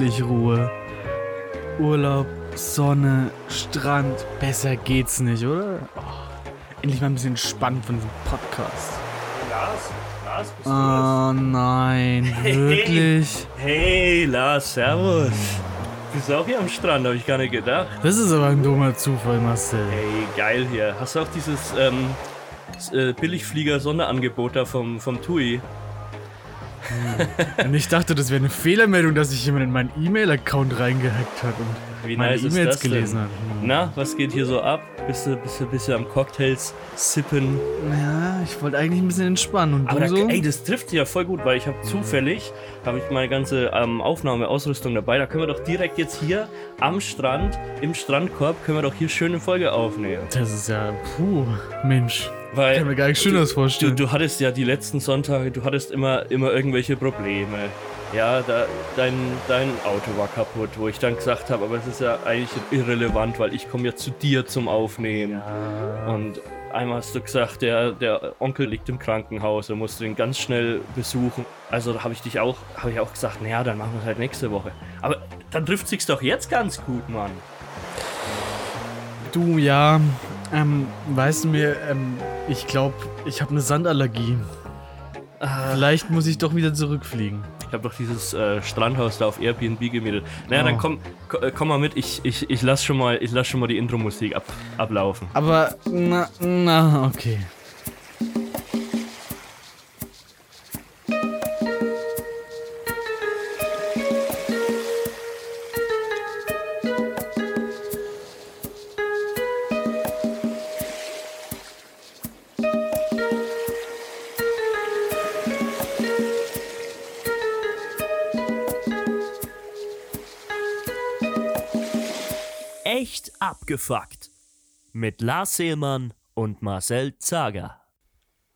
Endlich Ruhe. Urlaub, Sonne, Strand. Besser geht's nicht, oder? Oh, endlich mal ein bisschen spannend von diesem Podcast. Lars, Lars, bist du Oh nein, wirklich? Hey, Lars, servus. Bist du auch hier am Strand, habe ich gar nicht gedacht. Das ist aber ein dummer Zufall, Marcel. Hey, geil hier. Hast du auch dieses ähm, äh, Billigflieger-Sonderangebot da vom, vom TUI? Und ich dachte, das wäre eine Fehlermeldung, dass sich jemand in meinen E-Mail-Account reingehackt hat und Wie meine nice E-Mails das denn? gelesen hat. Na, was geht hier so ab? Bist du, bist du, bist du am Cocktails sippen? Ja, ich wollte eigentlich ein bisschen entspannen. Und Aber du da, so? ey, das trifft ja voll gut, weil ich habe zufällig, habe ich meine ganze ähm, Aufnahmeausrüstung dabei. Da können wir doch direkt jetzt hier am Strand, im Strandkorb, können wir doch hier schöne Folge aufnehmen. Das ist ja, puh, Mensch. Weil Ich kann mir gar nichts Schöneres Du, vorstellen. du hattest ja die letzten Sonntage, du hattest immer, immer irgendwelche Probleme. Ja, da, dein, dein Auto war kaputt, wo ich dann gesagt habe, aber es ist ja eigentlich irrelevant, weil ich komme ja zu dir zum Aufnehmen. Und einmal hast du gesagt, der, der Onkel liegt im Krankenhaus, er musste ihn ganz schnell besuchen. Also da habe ich dich auch, habe ich auch gesagt, naja, dann machen wir es halt nächste Woche. Aber dann trifft sich's doch jetzt ganz gut, Mann. Du, ja, ähm, weißt du mir, ähm, ich glaube, ich habe eine Sandallergie. Vielleicht muss ich doch wieder zurückfliegen. Ich habe doch dieses äh, Strandhaus da auf Airbnb gemietet. Naja, Oh. dann komm, ko- äh, komm mal mit. Ich, ich, ich lass schon mal, ich lass schon mal die Intro-Musik ab, ablaufen. Aber, na, na, okay. Abgefuckt. Mit Lars Seelmann und Marcel Zager.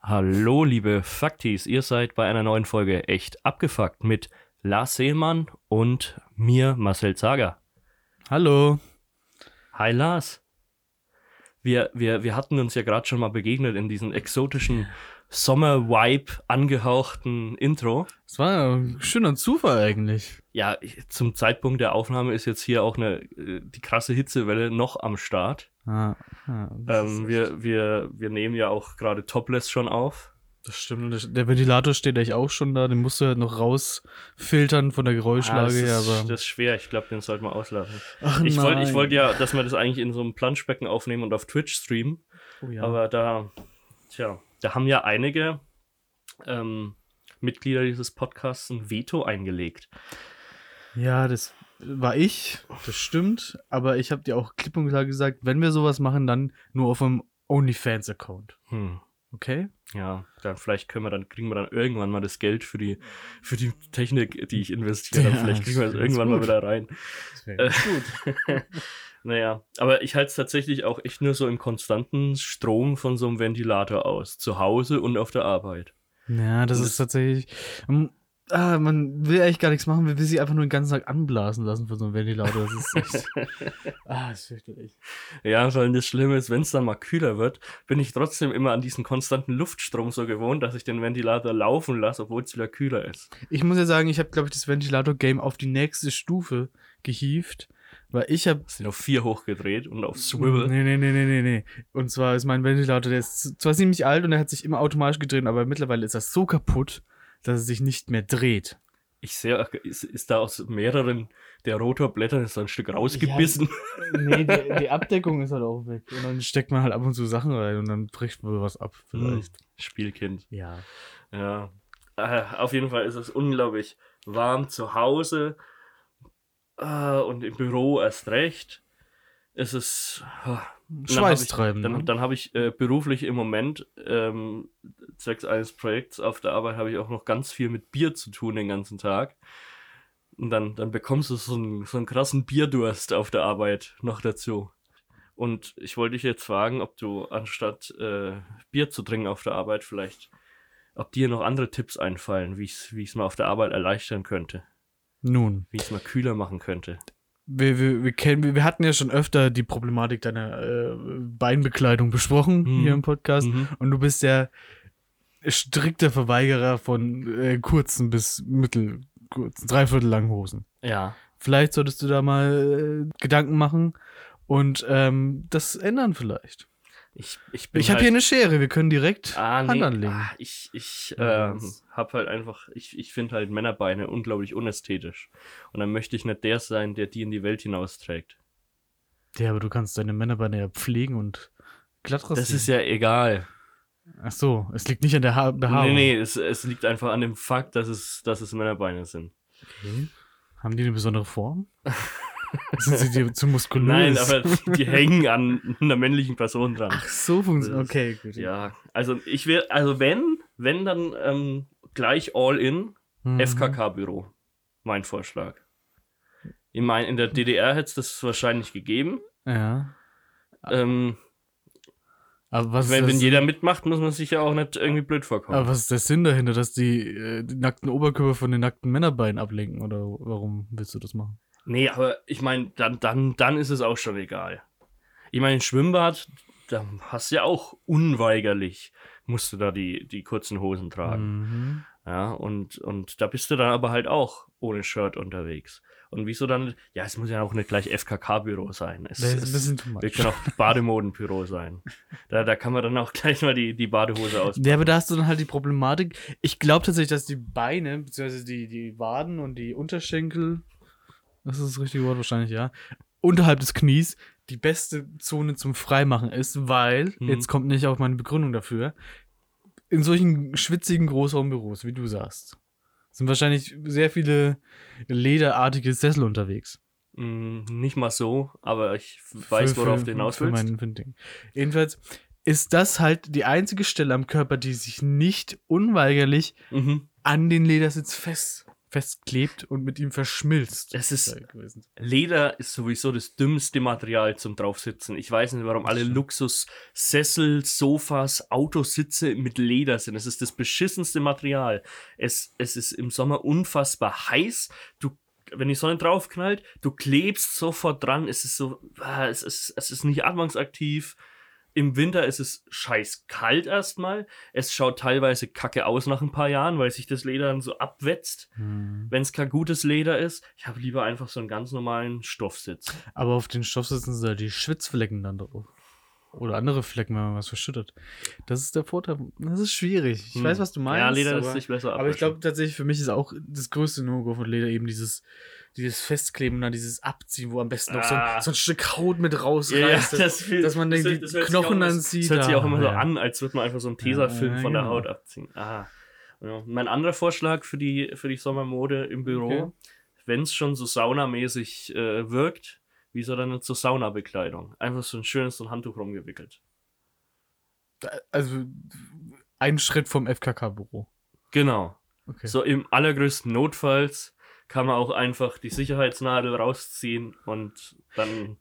Hallo, liebe Faktis. Ihr seid bei einer neuen Folge echt abgefuckt mit Lars Seelmann und mir, Marcel Zager. Hallo. Hi, Lars. Wir, wir, wir hatten uns ja gerade schon mal begegnet in diesem exotischen Sommer-Vibe angehauchten Intro. Das war ja ein schöner Zufall eigentlich. Ja, zum Zeitpunkt der Aufnahme ist jetzt hier auch eine, äh, die krasse Hitzewelle noch am Start. Ah, ah, das, Ähm, wir, wir, wir nehmen ja auch gerade Topless schon auf. das stimmt. Der- Ventilator steht eigentlich auch schon da. Den musst du halt noch rausfiltern von der Ah, Geräuschlage das, her. ist, Aber das ist schwer, ich glaube, den sollten wir auslassen. Ach, Ich wollte wollt ja, dass wir das eigentlich in so einem Planschbecken aufnehmen und auf Twitch streamen. Oh, ja. Aber da, tja, da haben ja einige ähm, Mitglieder dieses Podcasts ein Veto eingelegt. Ja, das war ich, das stimmt. Aber ich habe dir auch klipp und klar gesagt, wenn wir sowas machen, dann nur auf einem OnlyFans-Account. Hm. Okay? Ja, dann vielleicht können wir dann, kriegen wir dann irgendwann mal das Geld für die, für die Technik, die ich investiert habe. Ja, Vielleicht kriegen wir das irgendwann mal gut. wieder rein. Das wäre gut. Naja, aber ich halte es tatsächlich auch echt nur so im konstanten Strom von so einem Ventilator aus. Zu Hause und auf der Arbeit. Ja, das Und ist tatsächlich. ähm, ah, man will eigentlich gar nichts machen, man will sich einfach nur den ganzen Tag anblasen lassen von so einem Ventilator. Das ist echt. ah, das ist fürchterlich. Ja, weil das Schlimme ist, wenn es dann mal kühler wird, bin ich trotzdem immer an diesen konstanten Luftstrom so gewohnt, dass ich den Ventilator laufen lasse, obwohl es wieder kühler ist. Ich muss ja sagen, ich habe, glaube ich, das Ventilator-Game auf die nächste Stufe gehievt, weil ich habe. Sind auf vier hochgedreht und auf Swivel. Nee, nee, nee, nee, nee, nee. Und zwar ist mein Ventilator, der ist zwar ziemlich alt und der hat sich immer automatisch gedreht, aber mittlerweile ist das so kaputt, dass er sich nicht mehr dreht. Ich sehe, ist, ist da aus mehreren der Rotorblätter ist da ein Stück rausgebissen. Nee, die, die Abdeckung ist halt auch weg. Und dann steckt man halt ab und zu Sachen rein und dann bricht wohl was ab, vielleicht. Spielkind. Ja. Ja. Äh, auf jeden Fall ist es unglaublich warm zu Hause äh, und im Büro erst recht. Es ist. äh, Schweißtreibend. Dann, ne? dann habe ich äh, beruflich im Moment, ähm, zwecks eines Projekts auf der Arbeit, habe ich auch noch ganz viel mit Bier zu tun den ganzen Tag. Und dann, dann bekommst du so einen, so einen krassen Bierdurst auf der Arbeit noch dazu. Und ich wollte dich jetzt fragen, ob du anstatt äh, Bier zu trinken auf der Arbeit vielleicht, ob dir noch andere Tipps einfallen, wie ich es mal auf der Arbeit erleichtern könnte, Nun, wie ich es mal kühler machen könnte. wir, wir, wir, kennen, wir, hatten ja schon öfter die Problematik deiner äh, Beinbekleidung besprochen Mhm. hier im Podcast. Mhm. Und du bist der strikter Verweigerer von äh, kurzen bis mittel kurzen, dreiviertel langen Hosen. Ja. Vielleicht solltest du da mal äh, Gedanken machen und ähm, das ändern vielleicht. Ich, ich Ich habe halt, hier eine Schere, wir können direkt ah, nee, Hand anlegen. ah, ich ich ähm, das- hab halt einfach, ich, ich finde halt Männerbeine unglaublich unästhetisch. Und dann möchte ich nicht der sein, der die in die Welt hinausträgt. Ja, aber du kannst deine Männerbeine ja pflegen und glatt rasieren. Das ist ja egal. Ach so, es liegt nicht an der ha Behaarung. Nee, nee, es, es liegt einfach an dem Fakt, dass es, dass es Männerbeine sind. Okay. Haben die eine besondere Form? Sind sie dir zu muskulös? Nein, aber die hängen an einer männlichen Person dran. Ach so funktioniert. Das- Okay, gut. Ja, also ich will, also wenn, wenn dann ähm, gleich all in Mhm. FKK-Büro. Mein Vorschlag. Ich meine, in der DDR hätte es das wahrscheinlich gegeben. Ja. Ähm, Aber was, wenn, wenn jeder mitmacht, muss man sich ja auch nicht irgendwie blöd vorkommen. aber was ist der Sinn dahinter, dass die, äh, die nackten Oberkörper von den nackten Männerbeinen ablenken? Oder warum willst du das machen? Nee, aber ich meine, dann, dann, dann ist es auch schon egal. Ich meine, Schwimmbad, da hast du ja auch unweigerlich, musst du da die, die kurzen Hosen tragen. Mhm. Ja, und, und da bist du dann aber halt auch ohne Shirt unterwegs. Und wieso dann, ja, es muss ja auch nicht gleich FKK-Büro sein. Es, Das ist ein bisschen wir können auch Bademodenbüro sein. Da, da kann man dann auch gleich mal die, die Badehose aus. Ja, aber da hast du dann halt die Problematik. Ich glaube tatsächlich, dass die Beine, beziehungsweise die, die Waden und die Unterschenkel, das ist das richtige Wort wahrscheinlich, ja, unterhalb des Knies die beste Zone zum Freimachen ist, weil, Mhm. jetzt kommt nicht auch meine Begründung dafür, in solchen schwitzigen Großraumbüros, wie du sagst, sind wahrscheinlich sehr viele lederartige Sessel unterwegs. Mm, nicht mal so, aber ich weiß, Für- worauf für- du hinaus für willst. mein Empfinden. Jedenfalls ist das halt die einzige Stelle am Körper, die sich nicht unweigerlich Mhm. an den Ledersitz fest, festklebt und mit ihm verschmilzt. Es ist-. Leder ist sowieso das dümmste Material zum draufsitzen. Ich weiß nicht, warum alle. Luxussessel, Sofas, Autositze mit Leder sind. Es ist das beschissenste Material. Es, es ist im Sommer unfassbar heiß. Du, wenn die Sonne draufknallt, du klebst sofort dran. Es ist so, ah, es ist, es ist nicht atmungsaktiv. Im Winter ist es scheiß kalt erstmal. Es schaut teilweise kacke aus nach ein paar Jahren, weil sich das Leder dann so abwetzt. Hm. Wenn es kein gutes Leder ist, ich habe lieber einfach so einen ganz normalen Stoffsitz. Aber auf den Stoffsitzen sind da die Schwitzflecken dann drauf. Oder andere Flecken, wenn man was verschüttet. Das ist der Vorteil. Das ist schwierig. Ich Hm. weiß, was du meinst. Ja, Leder aber, lässt sich besser aber ich glaube tatsächlich, für mich ist auch das größte No-Go von Leder eben dieses, dieses Festkleben und dann dieses Abziehen, wo am besten noch so, Ah. ein, so ein Stück Haut mit ja, ja, rausreißt. das fühlt- dass man das die das Knochen dann sieht, Das hört sich auch ah, immer so an, als würde man einfach so einen Tesafilm von der genau. Haut abziehen. Ah. Mein anderer Vorschlag für die, für die Sommermode im Büro, Okay. wenn es schon so saunamäßig äh, wirkt, wieso dann nicht so Saunabekleidung? Einfach so ein schönes so ein Handtuch rumgewickelt. also ein Schritt vom FKK-Büro. Genau. Okay. So im allergrößten Notfalls kann man auch einfach die Sicherheitsnadel rausziehen und dann,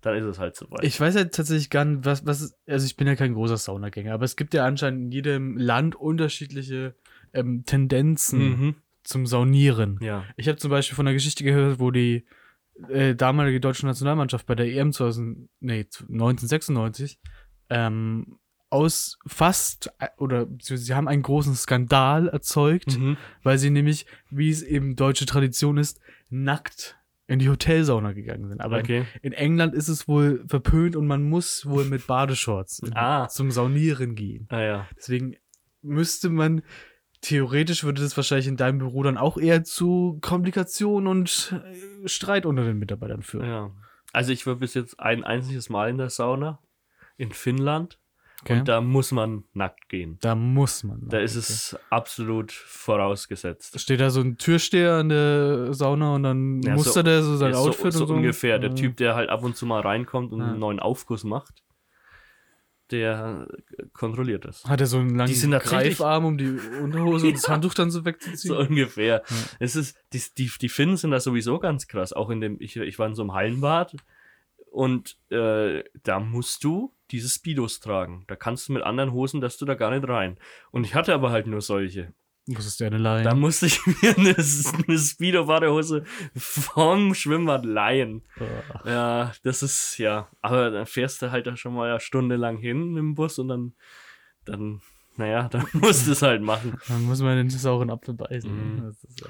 dann ist es halt soweit. Ich weiß ja tatsächlich gar nicht, was, was, also ich bin ja kein großer Saunagänger, aber es gibt ja anscheinend in jedem Land unterschiedliche ähm, Tendenzen mhm. zum Saunieren. Ja. Ich habe zum Beispiel von einer Geschichte gehört, wo die äh, damalige deutsche Nationalmannschaft bei der EM 2000, nee, 1996 ähm, aus fast, äh, oder sie haben einen großen Skandal erzeugt, Mhm. weil sie nämlich, wie es eben deutsche Tradition ist, nackt in die Hotelsauna gegangen sind. Aber Okay. in, in England ist es wohl verpönt und man muss wohl mit Badeshorts Ah. zum Saunieren gehen. Ah ja. Deswegen müsste man, theoretisch würde das wahrscheinlich in deinem Büro dann auch eher zu Komplikationen und äh, Streit unter den Mitarbeitern führen. Ja. Also ich war bis jetzt ein einziges Mal in der Sauna in Finnland Okay? und da muss man nackt gehen. da muss man. Da ist es absolut vorausgesetzt. Steht da so ein Türsteher in der Sauna und dann Ja, mustert so- er so sein Ja, Outfit so, so so. ungefähr. Der. Typ, der halt ab und zu mal reinkommt und Ja. einen neuen Aufguss macht, der kontrolliert das. Hat er so einen langen Die sind Greifarm, um die Unterhose und das. Handtuch dann so wegzuziehen? So ungefähr. Es ist, die, die, die Finnen sind da sowieso ganz krass. Auch in dem, ich, ich war in so einem Hallenbad und äh, da musst du diese Speedos tragen. Da kannst du mit anderen Hosen, dass du da gar nicht rein. Und ich hatte aber halt nur solche. Das ist ja eine Laie. Da musste ich mir eine, eine Speedo-Badehose vom Schwimmbad leihen. Boah. Ja, das ist, ja. Aber dann fährst du halt da schon mal eine Stunde lang hin dem Bus und dann, dann, naja, dann musst du es halt machen. Dann muss man den sauren Apfel beißen. Mhm. Das ist ja.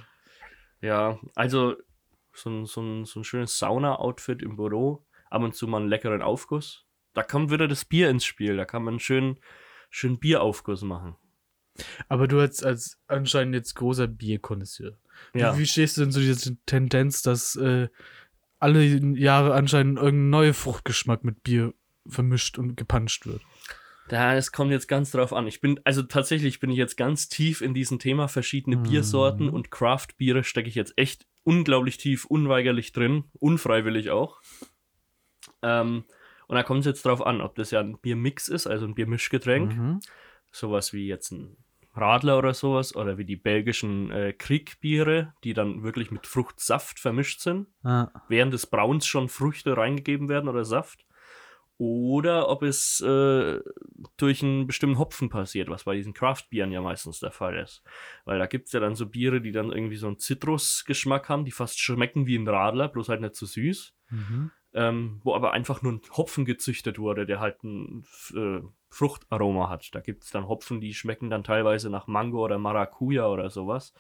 Ja, also so ein, so ein, so ein schönes Sauna-Outfit im Büro, ab und zu mal einen leckeren Aufguss. Da kommt wieder das Bier ins Spiel, da kann man einen schönen, schönen Bieraufguss machen. Aber du als, als anscheinend jetzt großer Bierkonnoisseur. Ja. Wie, wie stehst du denn zu dieser Tendenz, dass äh, alle Jahre anscheinend irgendein neuer Fruchtgeschmack mit Bier vermischt und gepanscht wird? Da, es kommt jetzt ganz drauf an. Ich bin, also tatsächlich bin ich jetzt ganz tief in diesem Thema. Verschiedene Mhm. Biersorten und Craft-Biere stecke ich jetzt echt unglaublich tief, unweigerlich drin, unfreiwillig auch. Ähm, und da kommt es jetzt drauf an, ob das ja ein Biermix ist, also ein Biermischgetränk. Mhm. sowas wie jetzt ein Radler oder sowas oder wie die belgischen äh, Kriegbiere, die dann wirklich mit Fruchtsaft vermischt sind, Ah, während des Brauns schon Früchte reingegeben werden oder Saft. Oder ob es äh, durch einen bestimmten Hopfen passiert, was bei diesen Craft-Bieren ja meistens der Fall ist. Weil da gibt es ja dann so Biere, die dann irgendwie so einen Zitrusgeschmack haben, die fast schmecken wie ein Radler, bloß halt nicht so süß mhm. Ähm, wo aber einfach nur ein Hopfen gezüchtet wurde, der halt ein äh, Fruchtaroma hat. Da gibt es dann Hopfen, die schmecken dann teilweise nach Mango oder Maracuja oder sowas.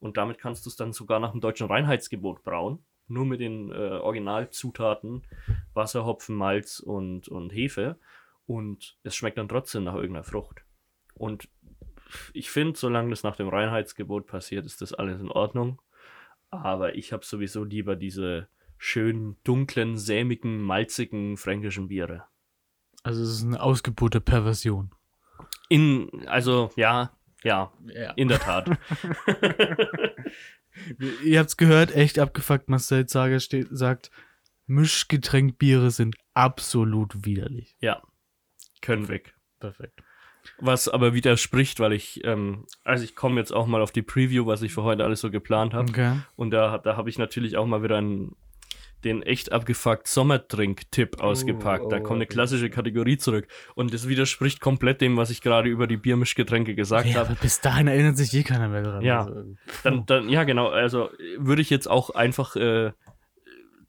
Und damit kannst du es dann sogar nach dem deutschen Reinheitsgebot brauen. Nur mit den äh, Originalzutaten Wasser, Hopfen, Malz und, und Hefe. Und es schmeckt dann trotzdem nach irgendeiner Frucht. Und ich finde, solange das nach dem Reinheitsgebot passiert, ist das alles in Ordnung. Aber ich habe sowieso lieber diese schönen, dunklen, sämigen, malzigen fränkischen Biere. Also es ist eine ausgebotene Perversion. In, also, ja, ja, Ja. in der Tat. Ihr habt's gehört, echt abgefuckt, Marcel Zager steht, sagt, Mischgetränkbiere sind absolut widerlich. ja, können weg. Perfekt. Was aber widerspricht, weil ich, ähm, also ich komme jetzt auch mal auf die Preview, was ich für heute alles so geplant habe. Okay. Und da, da habe ich natürlich auch mal wieder einen, den echt abgefuckt Sommertrink-Tipp ausgepackt. da oh, kommt eine okay. klassische Kategorie zurück. Und das widerspricht komplett dem, was ich gerade über die Biermischgetränke gesagt Ja, habe. bis dahin erinnert sich je keiner mehr dran. Ja. Also, Dann, dann, ja, genau. Also würde ich jetzt auch einfach äh,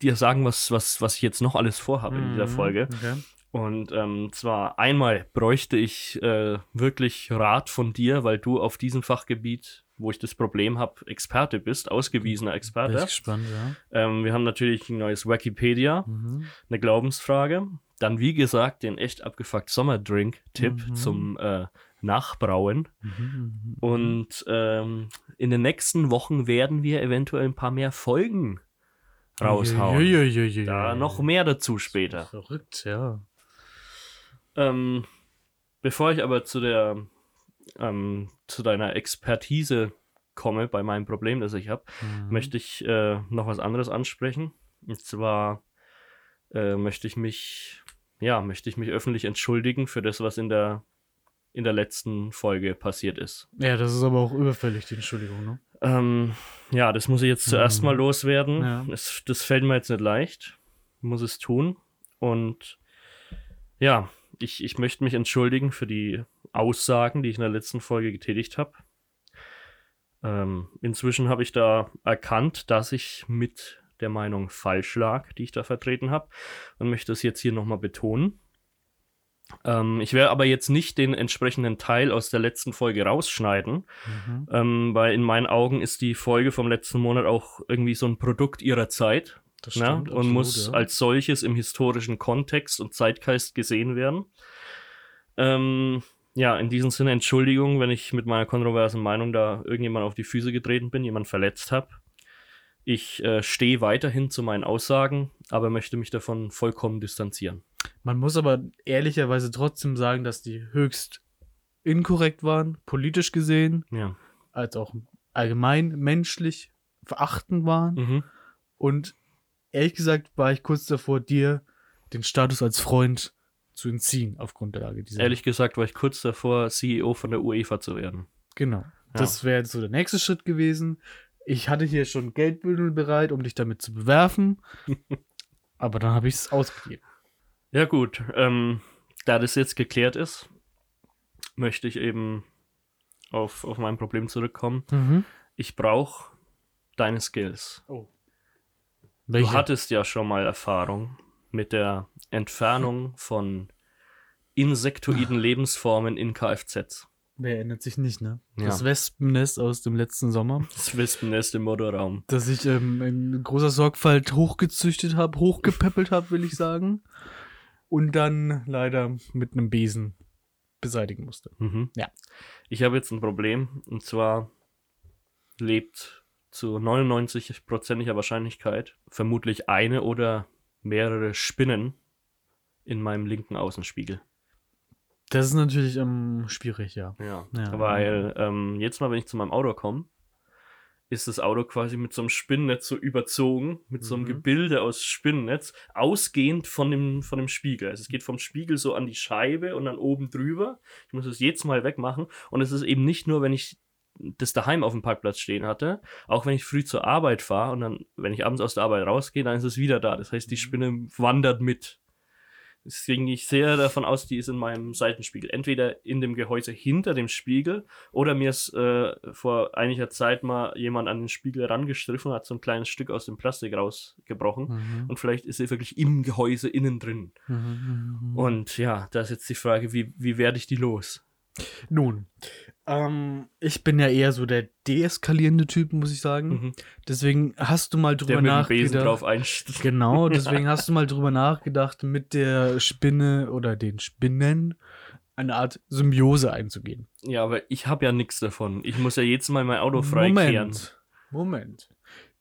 dir sagen, was, was, was ich jetzt noch alles vorhabe in dieser Mhm, Folge. Okay. Und ähm, zwar einmal bräuchte ich äh, wirklich Rat von dir, weil du auf diesem Fachgebiet, wo ich das Problem habe, Experte bist, ausgewiesener Bin Experte. ich gespannt, ja. Ähm, wir haben natürlich ein neues Wikipedia, Mhm. eine Glaubensfrage. Dann, wie gesagt, den echt abgefuckt Sommerdrink-Tipp Mhm. zum äh, Nachbrauen. Mhm. Und ähm, in den nächsten Wochen werden wir eventuell ein paar mehr Folgen raushauen. Uiuiuiui. Da noch mehr dazu später. Verrückt, ja. Ähm, bevor ich aber zu der ähm, zu deiner Expertise komme bei meinem Problem, das ich habe, Mhm. möchte ich äh, noch was anderes ansprechen. Und zwar äh, möchte ich mich, ja, möchte ich mich öffentlich entschuldigen für das, was in der in der letzten Folge passiert ist. Ja, das ist aber auch überfällig, die Entschuldigung, ne? Ähm, ja, das muss ich jetzt zuerst Mhm. mal loswerden. Ja. Es, das fällt mir jetzt nicht leicht. Muss es tun. Und ja, ich, ich möchte mich entschuldigen für die Aussagen, die ich in der letzten Folge getätigt habe. Ähm, inzwischen habe ich da erkannt, dass ich mit der Meinung falsch lag, die ich da vertreten habe. Und möchte es jetzt hier nochmal betonen. Ähm, ich werde aber jetzt nicht den entsprechenden Teil aus der letzten Folge rausschneiden, Mhm. ähm, weil in meinen Augen ist die Folge vom letzten Monat auch irgendwie so ein Produkt ihrer Zeit Das ne? stimmt, und absolut, muss ja. als solches im historischen Kontext und Zeitgeist gesehen werden. Ähm, ja, in diesem Sinne Entschuldigung, wenn ich mit meiner kontroversen Meinung da irgendjemand auf die Füße getreten bin, jemand verletzt habe. Ich äh, stehe weiterhin zu meinen Aussagen, aber möchte mich davon vollkommen distanzieren. Man muss aber ehrlicherweise trotzdem sagen, dass die höchst inkorrekt waren, politisch gesehen, Ja. als auch allgemein menschlich verachtend waren. Mhm. Und ehrlich gesagt war ich kurz davor, dir den Status als Freund zu entziehen, auf Grundlage dieser. Ehrlich gesagt war ich kurz davor, CEO von der UEFA zu werden. Genau. Das wäre so der nächste Schritt gewesen. Ich hatte hier schon Geldbündel bereit, um dich damit zu bewerfen. aber dann habe ich es ausgegeben. Ja, gut. Ähm, da das jetzt geklärt ist, möchte ich eben auf, auf mein Problem zurückkommen. Mhm. Ich brauche deine Skills. Oh. Du Welche? hattest ja schon mal Erfahrung mit der Entfernung von insektoiden Lebensformen in Kfz. Wer erinnert sich nicht, ne? Ja. Das Wespennest aus dem letzten Sommer, Das Wespennest im Motorraum. das ich ähm, in großer Sorgfalt hochgezüchtet habe, hochgepäppelt habe, will ich sagen. Und dann leider mit einem Besen beseitigen musste. Mhm. Ja. Ich habe jetzt ein Problem und zwar lebt zu 99%iger Wahrscheinlichkeit vermutlich eine oder mehrere Spinnen in meinem linken Außenspiegel. Das ist natürlich ähm, schwierig, ja. Ja, Ja. weil ähm, jetzt mal, wenn ich zu meinem Auto komme, ist das Auto quasi mit so einem Spinnennetz so überzogen, mit so einem Mhm. Gebilde aus Spinnennetz, ausgehend von dem, von dem Spiegel. Also es geht vom Spiegel so an die Scheibe und dann oben drüber. Ich muss es jetzt mal wegmachen. Und es ist eben nicht nur, wenn ich das daheim auf dem Parkplatz stehen hatte, auch wenn ich früh zur Arbeit fahre und dann, wenn ich abends aus der Arbeit rausgehe, dann ist es wieder da. Das heißt, die Spinne wandert mit. Deswegen gehe ich sehr davon aus, die ist in meinem Seitenspiegel. Entweder in dem Gehäuse hinter dem Spiegel oder mir ist äh, vor einiger Zeit mal jemand an den Spiegel rangestriffen, hat so ein kleines Stück aus dem Plastik rausgebrochen. Mhm. Und vielleicht ist sie wirklich im Gehäuse innen drin. Mhm. Und ja, da ist jetzt die Frage, wie, wie werde ich die los? Nun, ähm, ich bin ja eher so der deeskalierende Typ, muss ich sagen. Mhm. Deswegen hast du mal drüber Der mit dem Besen nachgedacht. drauf einsteigt. Genau, deswegen hast du mal drüber nachgedacht, mit der Spinne oder den Spinnen eine Art Symbiose einzugehen. Ja, aber ich habe ja nichts davon. Ich muss ja jetzt mal mein Auto freikehren. Moment, Moment.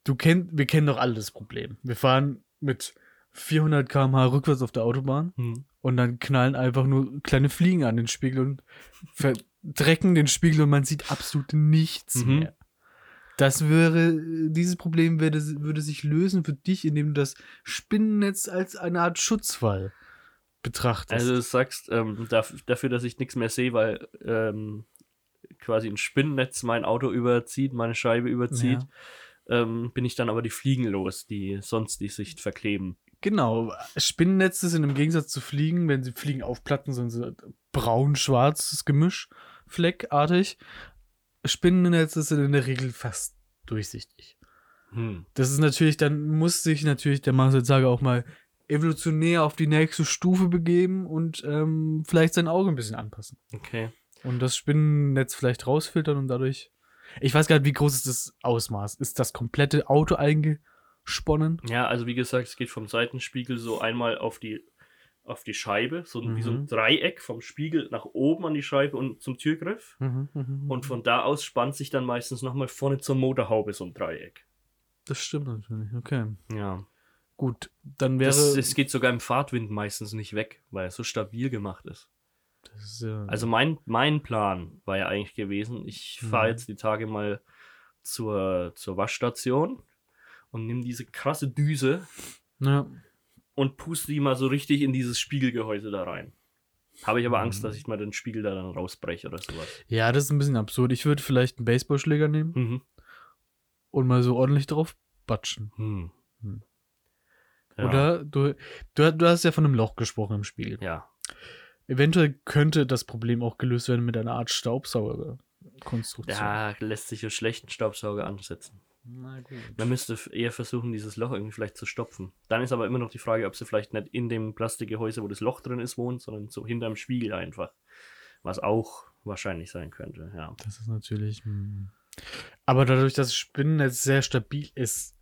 Du kennt, wir kennen doch alle das Problem. Wir fahren mit 400 km/h rückwärts auf der Autobahn Hm. und dann knallen einfach nur kleine Fliegen an den Spiegel und verdrecken den Spiegel und man sieht absolut nichts Mhm. mehr. Das wäre, dieses Problem würde, würde sich lösen für dich, indem du das Spinnennetz als eine Art Schutzwall betrachtest. Also du sagst, ähm, dafür, dass ich nichts mehr sehe, weil ähm, quasi ein Spinnennetz mein Auto überzieht, meine Scheibe überzieht, ähm, bin ich dann aber die Fliegen los, die sonst die Sicht verkleben. Genau, Spinnennetze sind im Gegensatz zu Fliegen, wenn sie Fliegen aufplatten, sind sie braun-schwarzes Gemisch, fleckartig. Spinnennetze sind in der Regel fast durchsichtig. Hm. Das ist natürlich, dann muss sich natürlich der Marcel Zager auch mal evolutionär auf die nächste Stufe begeben und ähm, vielleicht sein Auge ein bisschen anpassen. Okay. Und das Spinnennetz vielleicht rausfiltern und dadurch. Ich weiß gar nicht, wie groß ist das Ausmaß? Ist das komplette Auto eingesponnen? Ja, also wie gesagt, es geht vom Seitenspiegel so einmal auf die auf die Scheibe, so wie so ein Mhm. Dreieck vom Spiegel nach oben an die Scheibe und zum Türgriff. Und Und von da aus spannt sich dann meistens nochmal vorne zur Motorhaube so ein Dreieck. Das stimmt natürlich, okay. Ja. Gut, dann wäre. Das, es geht sogar im Fahrtwind meistens nicht weg, weil es so stabil gemacht ist. ist ja, Also mein, mein Plan war ja eigentlich gewesen, ich fahre Mhm. jetzt die Tage mal zur, zur Waschstation und nehme diese krasse Düse ja, und puste die mal so richtig in dieses Spiegelgehäuse da rein. Habe ich aber Mhm. Angst, dass ich mal den Spiegel da dann rausbreche oder sowas. ja, das ist ein bisschen absurd. Ich würde vielleicht einen Baseballschläger nehmen Mhm. und mal so ordentlich drauf batschen. Hm. Hm. Ja. Oder du, du, du hast ja von einem Loch gesprochen im Spiegel. Ja. Eventuell könnte das Problem auch gelöst werden mit einer Art Staubsaugerkonstruktion. Ja, lässt sich einen schlechten Staubsauger ansetzen. Na gut. Man müsste eher versuchen, dieses Loch irgendwie vielleicht zu stopfen. Dann ist aber immer noch die Frage, ob sie vielleicht nicht in dem Plastikgehäuse, wo das Loch drin ist, wohnt, sondern so hinterm Spiegel einfach. Was auch wahrscheinlich sein könnte, ja. Das ist natürlich. hm. Aber dadurch, dass das Spinnennetz sehr stabil ist.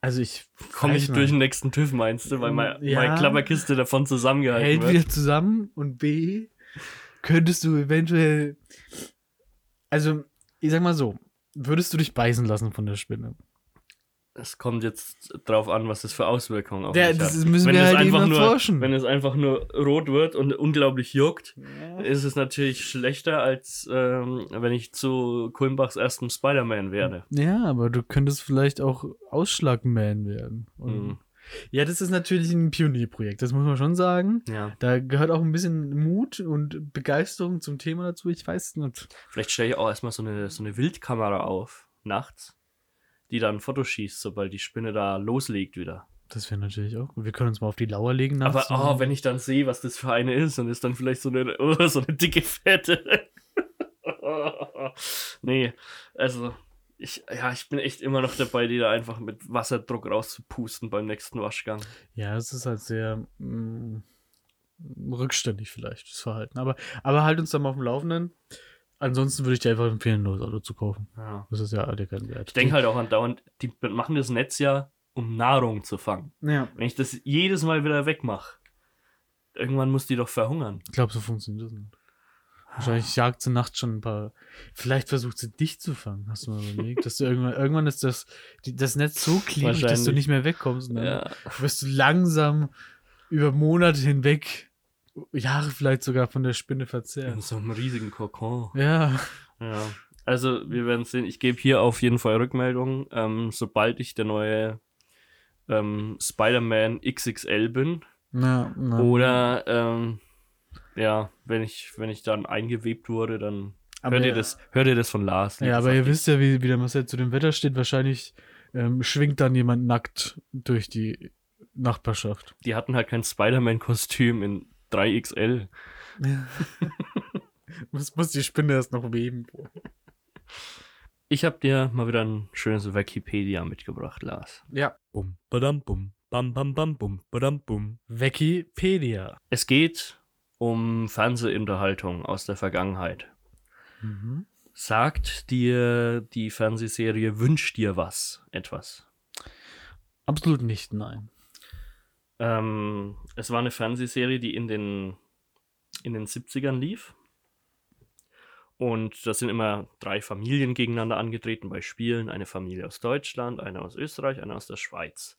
Also ich. Komme ich weiß durch nicht. den nächsten TÜV, meinst du, weil mein, Ja. meine Klapperkiste davon zusammengehalten hält wird? wieder zusammen und B, könntest du eventuell. Also, ich sag mal so, würdest du dich beißen lassen von der Spinne? Es kommt jetzt drauf an, was das für Auswirkungen auf Ja, das hat. müssen wenn wir es halt einfach nur, erforschen. Wenn es einfach nur rot wird und unglaublich juckt, ist es natürlich schlechter, als ähm, wenn ich zu Kulmbachs ersten Spider-Man werde. Ja, aber du könntest vielleicht auch Ausschlagman werden. Mhm. Ja, das ist natürlich ein Pionierprojekt, das muss man schon sagen. Ja. Da gehört auch ein bisschen Mut und Begeisterung zum Thema dazu. Ich weiß nicht. Vielleicht stelle ich auch erstmal so eine, so eine Wildkamera auf, nachts, die dann ein Foto schießt, sobald die Spinne da loslegt wieder. Das wäre natürlich auch. Wir können uns mal auf die Lauer legen Aber nachts. oh, wenn ich dann sehe, was das für eine ist, dann ist dann vielleicht so eine, oh, so eine dicke Fette. nee, also ich, ja, ich bin echt immer noch dabei, die da einfach mit Wasserdruck rauszupusten beim nächsten Waschgang. Ja, es ist halt sehr. mm, rückständig vielleicht, das Verhalten. Aber, aber halt uns dann mal auf dem Laufenden. Ansonsten würde ich dir einfach empfehlen, ein neues Auto zu kaufen. Ja. Das ist ja ja keinen Wert. Ich denke halt auch andauernd, die machen das Netz ja, um Nahrung zu fangen. Ja. Wenn ich das jedes Mal wieder wegmache, irgendwann muss die doch verhungern. Ich glaube, so funktioniert das nicht. Wahrscheinlich jagt sie nachts schon ein paar. Vielleicht versucht sie dich zu fangen, hast du mal überlegt? Dass du irgendwann, irgendwann ist das, die, das Netz so klebrig, dass du nicht mehr wegkommst. Dann Ja. wirst du langsam über Monate hinweg, Jahre vielleicht sogar von der Spinne verzehrt. In so einem riesigen Kokon. Ja. Ja. Also, wir werden sehen. Ich gebe hier auf jeden Fall Rückmeldung, ähm, sobald ich der neue ähm, Spider-Man XXL bin. Na, na. Oder, ähm, ja, wenn ich, wenn ich dann eingewebt wurde, dann aber, hört ihr das, hört ihr das von Lars. Ja, aber ihr wisst ja, wie, wie der Marcel zu dem Wetter steht. Wahrscheinlich ähm, schwingt dann jemand nackt durch die Nachbarschaft. Die hatten halt kein Spider-Man-Kostüm in 3XL. muss, muss die Spinne erst noch weben. Ich habe dir mal wieder ein schönes Wikipedia mitgebracht, Lars. Ja. Bum, badam, bum, bam, bam, bam, bum, badam, bum. Wikipedia. Es geht um Fernsehunterhaltung aus der Vergangenheit. Mhm. Sagt dir die Fernsehserie Wünsch dir was etwas? Absolut nicht, nein. Ähm, es war eine Fernsehserie, die in den, in den 70ern lief. Und da sind immer drei Familien gegeneinander angetreten bei Spielen. Eine Familie aus Deutschland, eine aus Österreich, eine aus der Schweiz.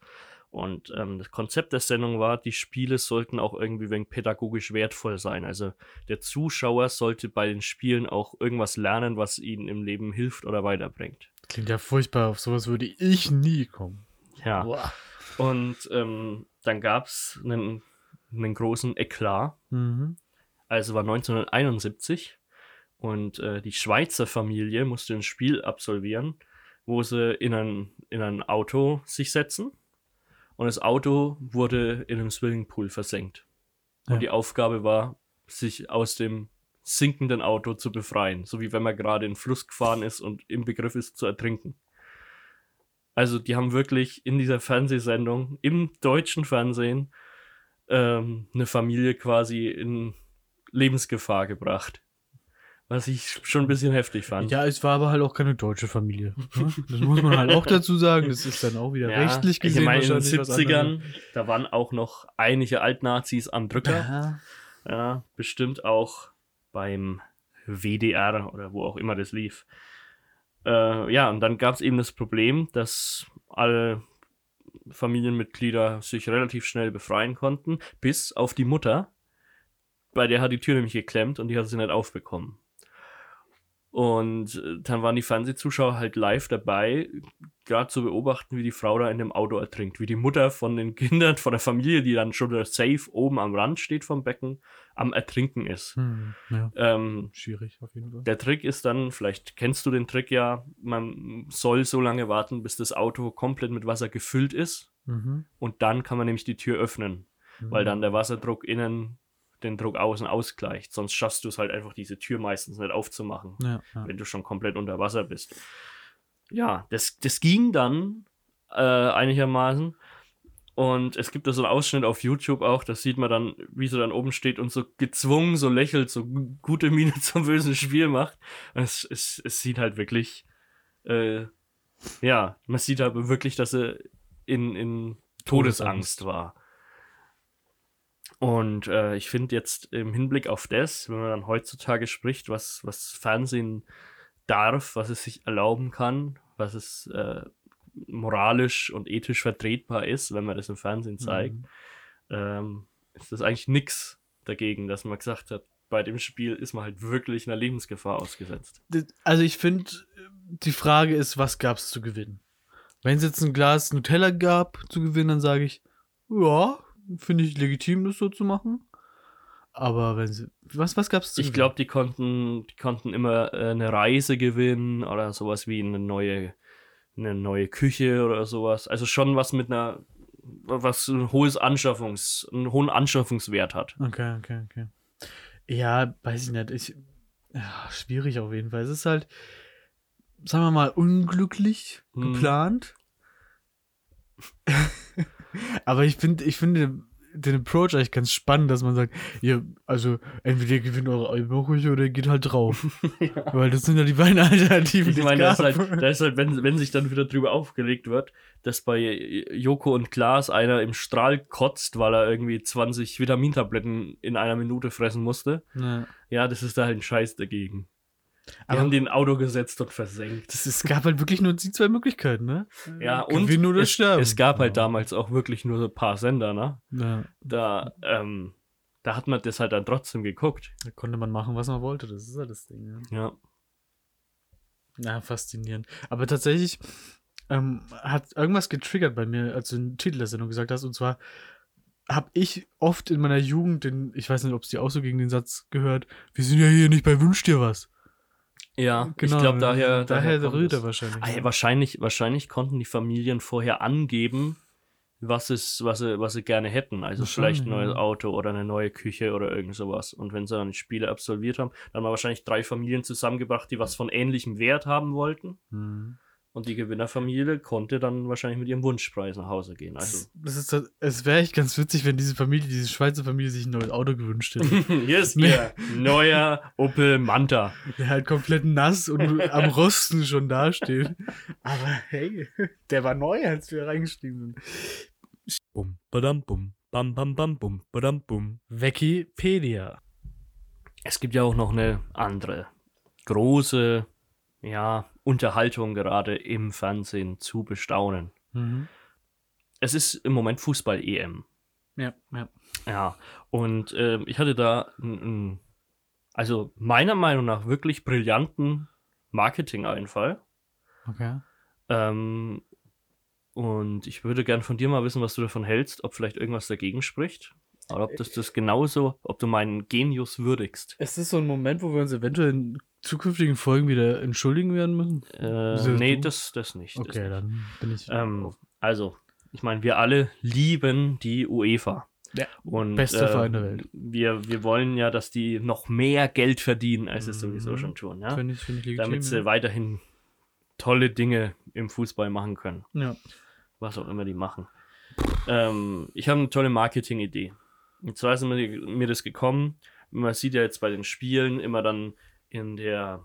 Und ähm, das Konzept der Sendung war, die Spiele sollten auch irgendwie wenig pädagogisch wertvoll sein. Also der Zuschauer sollte bei den Spielen auch irgendwas lernen, was ihnen im Leben hilft oder weiterbringt. Klingt ja furchtbar. Auf sowas würde ich nie kommen. Ja. Boah. Und ähm, dann gab es einen, einen großen Eklat. Mhm. Also war 1971 und äh, die Schweizer Familie musste ein Spiel absolvieren, wo sie in ein, in ein Auto sich setzen und das Auto wurde in einem Swimmingpool versenkt. Und Ja. die Aufgabe war, sich aus dem sinkenden Auto zu befreien, so wie wenn man gerade in den Fluss gefahren ist und im Begriff ist zu ertrinken. Also die haben wirklich in dieser Fernsehsendung, im deutschen Fernsehen, ähm, eine Familie quasi in Lebensgefahr gebracht. Was ich schon ein bisschen heftig fand. Ja, es war aber halt auch keine deutsche Familie. ne? Das muss man halt auch dazu sagen. Das ist dann auch wieder Ja, rechtlich gesehen ich meine, in den wahrscheinlich was 70ern, da waren auch noch einige Altnazis am Drücker. anderes. Ja, bestimmt auch beim WDR oder wo auch immer das lief. Äh, ja, und dann gab es eben das Problem, dass alle Familienmitglieder sich relativ schnell befreien konnten, bis auf die Mutter. Bei der hat die Tür nämlich geklemmt und die hat sie nicht aufbekommen. Und äh, dann waren die Fernsehzuschauer halt live dabei, gerade zu beobachten, wie die Frau da in dem Auto ertrinkt. Wie die Mutter von den Kindern, von der Familie, die dann schon safe oben am Rand steht vom Becken, am Ertrinken ist. Hm, ja, Ähm, schwierig auf jeden Fall. der Trick ist dann, vielleicht kennst du den Trick ja, man soll so lange warten, bis das Auto komplett mit Wasser gefüllt ist. Mhm. Und dann kann man nämlich die Tür öffnen, weil dann der Wasserdruck innen den Druck außen ausgleicht. Sonst schaffst du es halt einfach, diese Tür meistens nicht aufzumachen Ja, ja. wenn du schon komplett unter Wasser bist. Ja, das, das ging dann äh, einigermaßen. Und es gibt da so einen Ausschnitt auf YouTube auch, das sieht man dann, wie sie dann oben steht und so gezwungen, so lächelt, so gu- gute Miene zum bösen Spiel macht. Es, es, es sieht halt wirklich, äh, ja, man sieht halt wirklich, dass sie in, in Todesangst war. Und äh, ich finde jetzt im Hinblick auf das, wenn man dann heutzutage spricht, was, was Fernsehen darf, was es sich erlauben kann, was es äh, moralisch und ethisch vertretbar ist, wenn man das im Fernsehen zeigt, Mhm. ähm, ist das eigentlich nix dagegen, dass man gesagt hat, bei dem Spiel ist man halt wirklich einer Lebensgefahr ausgesetzt. Also ich finde, die Frage ist, was gab es zu gewinnen? Wenn es jetzt ein Glas Nutella gab zu gewinnen, dann sage ich, ja, finde ich legitim, das so zu machen. Aber wenn sie, was, was gab es zu Ich glaube, die konnten, die konnten immer äh, eine Reise gewinnen oder sowas wie eine neue, eine neue Küche oder sowas. Also schon was mit einer, was ein hohes Anschaffungs, einen hohen Anschaffungswert hat. Okay, okay, okay. Ja, weiß ich nicht. Ich, ja, schwierig auf jeden Fall. Es ist halt, sagen wir mal, unglücklich Hm. geplant. Aber ich finde, ich finde, den Approach eigentlich ganz spannend, dass man sagt, ihr, also entweder ihr gewinnt eure Alkohol oder ihr geht halt drauf. Weil das sind ja die beiden Alternativen, Ich meine, da ist halt, da ist halt wenn, wenn sich dann wieder drüber aufgelegt wird, dass bei Joko und Klaas einer im Strahl kotzt, weil er irgendwie 20 Vitamintabletten in einer Minute fressen musste. Ja. Ja, das ist da halt ein Scheiß dagegen. Die Aber- haben den Auto gesetzt und versenkt. Das, es gab halt wirklich nur die zwei Möglichkeiten, ne? Ja, und Gewinnen oder es, sterben. es gab halt damals auch wirklich nur so ein paar Sender, ne? Ja, Da, ähm, da hat man das halt dann trotzdem geguckt. da konnte man machen, was man wollte. Das ist halt das Ding, ja. Ja. Ja, faszinierend. Aber tatsächlich ähm, hat irgendwas getriggert bei mir, als du den Titel der Sendung gesagt hast. Und zwar habe ich oft in meiner Jugend, den, ich weiß nicht, ob es dir auch so gegen den Satz gehört, wir sind ja hier nicht bei Wünsch dir was. Ja, ich glaube daher. Genau, daher kommt rührt er wahrscheinlich. Ah, ja, wahrscheinlich, wahrscheinlich konnten die Familien vorher angeben, was, es, was, sie, was sie gerne hätten. Also vielleicht ein neues. Auto oder eine neue Küche oder irgend sowas. Und wenn sie dann Spiele absolviert haben, dann haben wir wahrscheinlich drei Familien zusammengebracht, die was von ähnlichem Wert haben wollten. Hm. Und die Gewinnerfamilie konnte dann wahrscheinlich mit ihrem Wunschpreis nach Hause gehen. Also, Das ist, das- es wäre echt ganz witzig, wenn diese Familie, diese Schweizer Familie sich ein neues Auto gewünscht hätte. hier ist ihr neuer Opel Manta. der halt komplett nass und am Rosten schon dasteht. Aber hey, der war neu, als wir reingestiegen sind. Bum, badam, bum, bam, bam, bam, bum, badam, bum. Wikipedia. Es gibt ja auch noch eine andere große ja, Unterhaltung gerade im Fernsehen zu bestaunen. Mhm. Es ist im Moment Fußball-EM. Ja, ja. Ja, und ähm, ich hatte da einen, also meiner Meinung nach wirklich brillanten Marketing-Einfall. Okay. Ähm, und ich würde gern von dir mal wissen, was du davon hältst, ob vielleicht irgendwas dagegen spricht. Oder ob das das genauso, ob du meinen Genius würdigst. Ist das so ein Moment, wo wir uns eventuell in zukünftigen Folgen wieder entschuldigen werden müssen? Äh, Wieso nee, du? das, das nicht. das Okay, dann bin ich. Ähm, also, ich meine, wir alle lieben die UEFA. Ja, Und, bester äh, Verein der Welt. Wir, wir wollen ja, dass die noch mehr Geld verdienen, als Mhm. sowieso schon tun, ja? Finde ich, finde ich legitim. Damit sie ja. weiterhin tolle Dinge im Fußball machen können. ja. Was auch immer die machen. Ähm, ich habe eine tolle Marketing-Idee. Und zwar ist mir, mir das gekommen, man sieht ja jetzt bei den Spielen immer dann in der,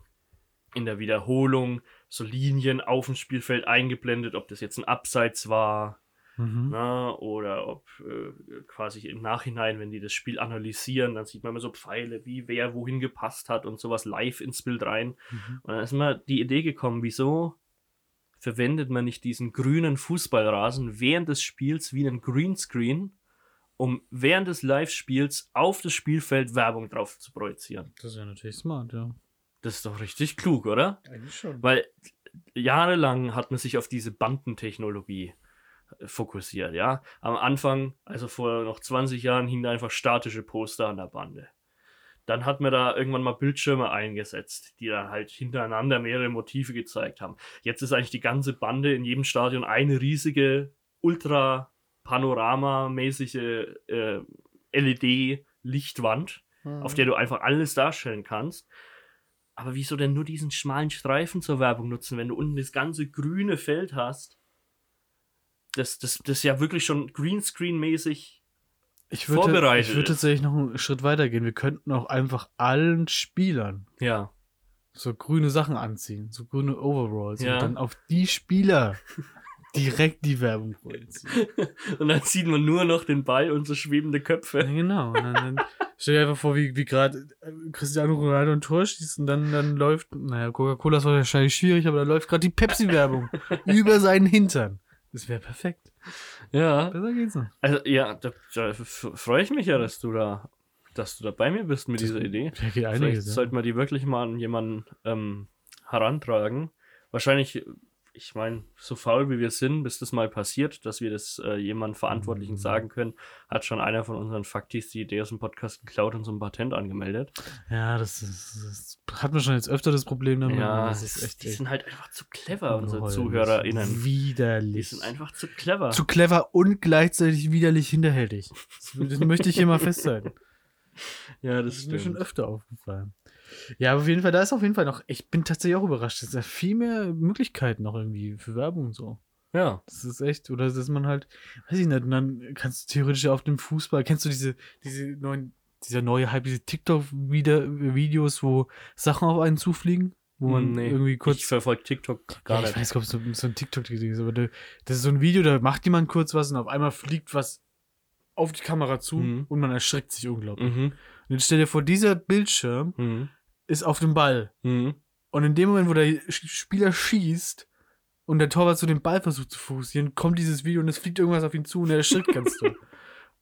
in der Wiederholung so Linien auf dem Spielfeld eingeblendet, ob das jetzt ein Abseits war, Mhm. na, oder ob äh, quasi im Nachhinein, wenn die das Spiel analysieren, dann sieht man immer so Pfeile, wie wer wohin gepasst hat und sowas live ins Bild rein. Mhm. Und dann ist mir die Idee gekommen, wieso verwendet man nicht diesen grünen Fußballrasen während des Spiels wie einen Greenscreen, um während des Live-Spiels auf das Spielfeld Werbung drauf zu projizieren. Das ist ja natürlich smart, ja. Das ist doch richtig klug, oder? Eigentlich schon. Weil jahrelang hat man sich auf diese Bandentechnologie äh, fokussiert, ja. Am Anfang, also vor noch 20 Jahren, hingen da einfach statische Poster an der Bande. Dann hat man da irgendwann mal Bildschirme eingesetzt, die dann halt hintereinander mehrere Motive gezeigt haben. Jetzt ist eigentlich die ganze Bande in jedem Stadion eine riesige, ultra panoramamäßige äh, LED-Lichtwand, Mhm. auf der du einfach alles darstellen kannst. Aber wieso denn nur diesen schmalen Streifen zur Werbung nutzen, wenn du unten das ganze grüne Feld hast? Das, das, das ja wirklich schon Greenscreen-mäßig. ich würde, vorbereitet Ich würde ist. tatsächlich noch einen Schritt weiter gehen. Wir könnten auch einfach allen Spielern Ja. so grüne Sachen anziehen, so grüne Overalls Ja. und dann auf die Spieler direkt die Werbung projizieren. Und dann sieht man nur noch den Ball und so schwebende Ja, Köpfe. genau. Und dann, dann stell dir einfach vor, wie, wie gerade Cristiano Ronaldo ein Tor schießt und dann, dann läuft, naja, Coca-Cola ist wahrscheinlich schwierig, aber da läuft gerade die Pepsi-Werbung über seinen Hintern. Das wäre perfekt. Ja. Besser geht's noch. Also, ja, da, da freue ich mich ja, dass du da, dass du da bei mir bist mit Das- dieser Idee. Da geht Vielleicht einiges. Ja. sollten wir die wirklich mal an jemanden ähm, herantragen. Wahrscheinlich, ich meine, so faul wie wir sind, bis das mal passiert, dass wir das äh, jemandem Verantwortlichen Mhm. sagen können, hat schon einer von unseren Faktis die Idee aus dem Podcast geklaut und so ein Patent angemeldet. Ja, das, ist, das hat man schon jetzt öfter das Problem damit. ja, aber das ist echt, die echt sind halt einfach zu clever, unsere. ZuhörerInnen. Widerlich. Die sind einfach zu clever. zu clever und gleichzeitig widerlich hinterhältig. Das, das möchte ich hier mal festhalten. ja, Das das ist mir schon öfter aufgefallen. Ja, aber auf jeden Fall, da ist auf jeden Fall noch, ich bin tatsächlich auch überrascht, es sind ja viel mehr Möglichkeiten noch irgendwie für Werbung und so. Ja. Das ist echt, oder dass man halt, weiß ich nicht, und dann kannst du theoretisch auf dem Fußball, kennst du diese, diese neuen, dieser neue Hype, diese TikTok-Videos, wo Sachen auf einen zufliegen? Wo man Nee, irgendwie kurz. Ich verfolge TikTok gar ja, ich nicht. weiß nicht, ob es so, so ein TikTok-Ding ist, aber da- das ist so ein Video, da macht jemand kurz was und auf einmal fliegt was auf die Kamera zu Mhm. und man erschreckt sich unglaublich. Mhm. Und jetzt stell dir vor, dieser Bildschirm Mhm. Ist auf dem Ball. Mhm. Und in dem Moment, wo der Spieler schießt und der Torwart zu dem Ball versucht zu fokussieren, kommt dieses Video und es fliegt irgendwas auf ihn zu und er erschrickt ganz doll.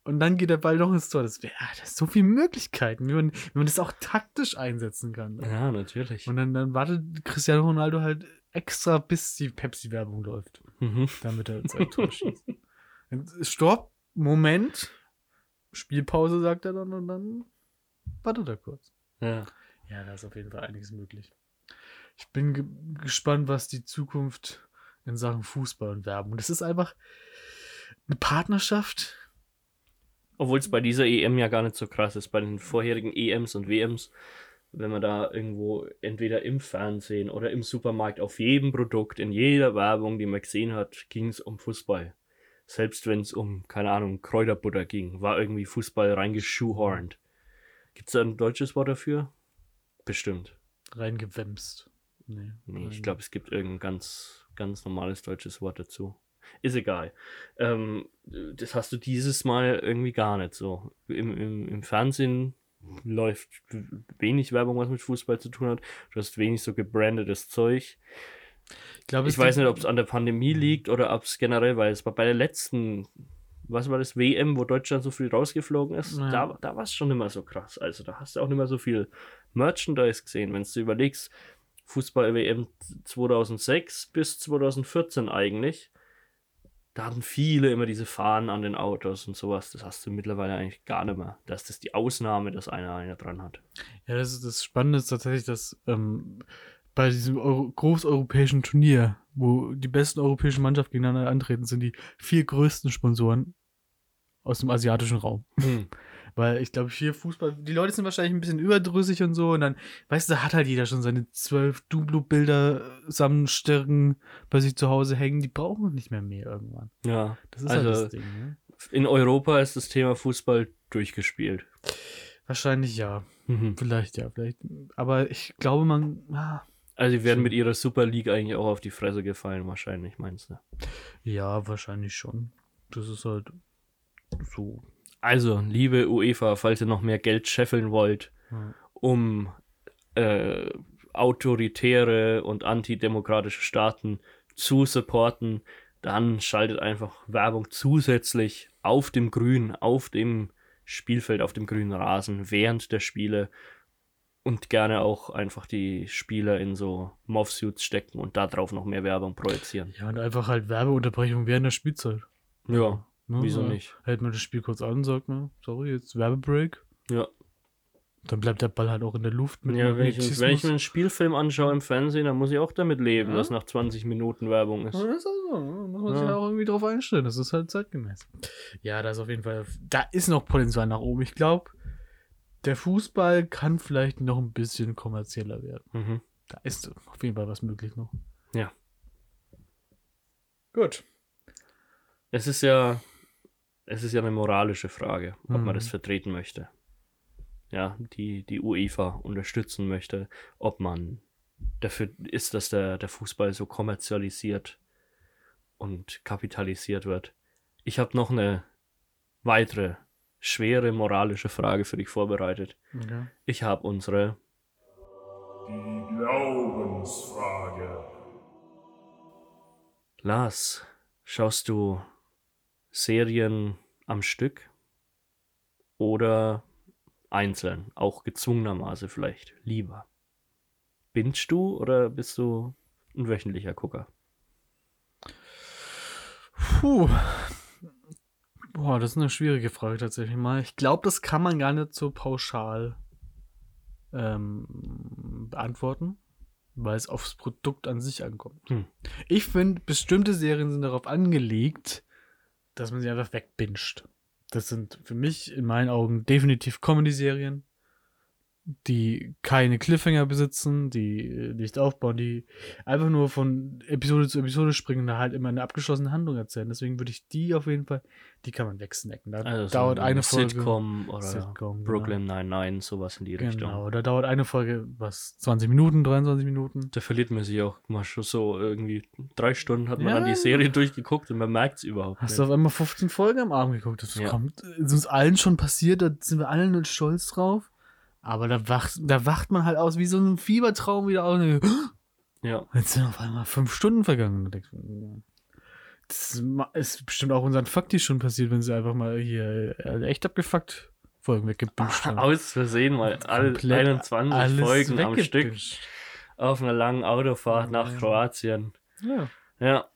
Und dann geht der Ball doch ins Tor. Das, wär, ah, das ist so viele Möglichkeiten, wie man, wie man das auch taktisch einsetzen kann. Ja, natürlich. Und dann, dann wartet Cristiano Ronaldo halt extra, bis die Pepsi-Werbung läuft, Mhm. damit er sein Tor schießt. Stopp, Moment, Spielpause, sagt er dann und dann wartet er kurz. Ja. Ja, da ist auf jeden Fall einiges möglich. Ich bin ge gespannt, was die Zukunft in Sachen Fußball und Werbung. Das ist einfach eine Partnerschaft. Obwohl es bei dieser EM ja gar nicht so krass ist. Bei den vorherigen EMs und WMs, wenn man da irgendwo entweder im Fernsehen oder im Supermarkt auf jedem Produkt, in jeder Werbung, die man gesehen hat, ging es um Fußball. Selbst wenn es um, keine Ahnung, Kräuterbutter ging, war irgendwie Fußball reingeschuhhornt. Gibt es da ein deutsches Wort dafür? Bestimmt. Reingewämst. Nee, Nee, ich glaube, es gibt irgendein ganz, ganz normales deutsches Wort dazu. Ist egal. Ähm, das hast du dieses Mal irgendwie gar nicht so. Im, im, Im Fernsehen läuft wenig Werbung, was mit Fußball zu tun hat. Du hast wenig so gebrandetes Zeug. Ich, glaube, Ich weiß nicht, ob es an der Pandemie liegt oder ob es generell, weil es war bei der letzten, was war das, WM, wo Deutschland so viel rausgeflogen ist, Ja. da, da war es schon mehr so krass. Also da hast du auch nicht mehr so viel Merchandise gesehen. Wenn du überlegst, Fußball-WM 2006 bis 2014 eigentlich, da hatten viele immer diese Fahnen an den Autos und sowas. Das hast du mittlerweile eigentlich gar nicht mehr. Das ist die Ausnahme, dass einer einer dran hat. Ja, das, ist, das Spannende ist tatsächlich, dass ähm, bei diesem Euro großeuropäischen Turnier, wo die besten europäischen Mannschaften gegeneinander antreten, sind die vier größten Sponsoren aus dem asiatischen Raum. Weil ich glaube, hier Fußball, die Leute sind wahrscheinlich ein bisschen überdrüssig und so. Und dann, weißt du, da hat halt jeder schon seine zwölf Dublo-Bilder Sammelstärken bei sich zu Hause hängen. Die brauchen nicht mehr mehr irgendwann. Ja, Das ist Also- halt das Ding, ne? in Europa ist das Thema Fußball durchgespielt. Wahrscheinlich ja. Mhm. Vielleicht ja, vielleicht. Aber ich glaube, man. Ah, Also, sie werden mit ihrer Super League eigentlich auch auf die Fresse gefallen, wahrscheinlich, meinst du? ja, wahrscheinlich schon. Das ist halt so. Also, liebe UEFA, falls ihr noch mehr Geld scheffeln wollt, Ja. um äh, autoritäre und antidemokratische Staaten zu supporten, dann schaltet einfach Werbung zusätzlich auf dem Grün, auf dem Spielfeld, auf dem grünen Rasen während der Spiele und gerne auch einfach die Spieler in so Moff-Suits stecken und darauf noch mehr Werbung projizieren. Ja, und einfach halt Werbeunterbrechung während der Spielzeit. Ja, Ne? wieso Ja. nicht? Hält man das Spiel kurz an und sagt, ne, sorry, jetzt Werbebreak. Ja. Dann bleibt der Ball halt auch in der Luft mit Ja, wenn ich, wenn ich mir einen Spielfilm anschaue im Fernsehen, dann muss ich auch damit leben, Ja. dass nach 20 Minuten Werbung ist. Ja, das ist also, ne? muss man sich Ja. auch irgendwie drauf einstellen. Das ist halt zeitgemäß. Ja, da ist auf jeden Fall, da ist noch Potenzial nach oben. Ich glaube, der Fußball kann vielleicht noch ein bisschen kommerzieller werden. Mhm. Da ist auf jeden Fall was möglich noch. Ja. Gut. Es ist ja, es ist ja eine moralische Frage, ob Mhm. man das vertreten möchte. Ja, die, die UEFA unterstützen möchte, ob man dafür ist, dass der, der Fußball so kommerzialisiert und kapitalisiert wird. Ich habe noch eine weitere schwere moralische Frage für dich vorbereitet. Okay. Ich habe unsere Die Glaubensfrage. Lars, schaust du Serien am Stück oder einzeln, auch gezwungenermaßen vielleicht lieber? Bingst du oder bist du ein wöchentlicher Gucker? Puh. Boah, das ist eine schwierige Frage tatsächlich mal. Ich glaube, das kann man gar nicht so pauschal ähm, beantworten, weil es aufs Produkt an sich ankommt. Hm. Ich finde, bestimmte Serien sind darauf angelegt, dass man sie einfach wegbinscht. Das sind für mich in meinen Augen definitiv Comedy-Serien. Die keine Cliffhanger besitzen, die äh, nicht aufbauen, die einfach nur von Episode zu Episode springen und da halt immer eine abgeschlossene Handlung erzählen. Deswegen würde ich die auf jeden Fall, die kann man wegsnacken. Da Also so dauert eine Folge. Sitcom oder Sitcom, genau. Brooklyn 99, sowas in die Richtung. Genau, da dauert eine Folge, was, 20 Minuten, 23 Minuten. Da verliert man sich auch mal schon so irgendwie drei Stunden hat man Ja. dann die Serie durchgeguckt und man merkt es überhaupt Hast nicht. du auf einmal 15 Folgen am Abend geguckt? Das Ja. kommt, ist uns allen schon passiert, da sind wir alle nur stolz drauf. Aber da wacht, da wacht man halt aus wie so ein Fiebertraum wieder aus. Ja. Jetzt sind auf einmal fünf Stunden vergangen. Das ist bestimmt auch unseren Fakti schon passiert, wenn sie einfach mal hier äh, echt abgefuckt Folgen weggebünscht haben. Aus Versehen mal alle Komplett 21 alles Folgen am Stück auf einer langen Autofahrt nach Ja. Kroatien. Ja. Ja,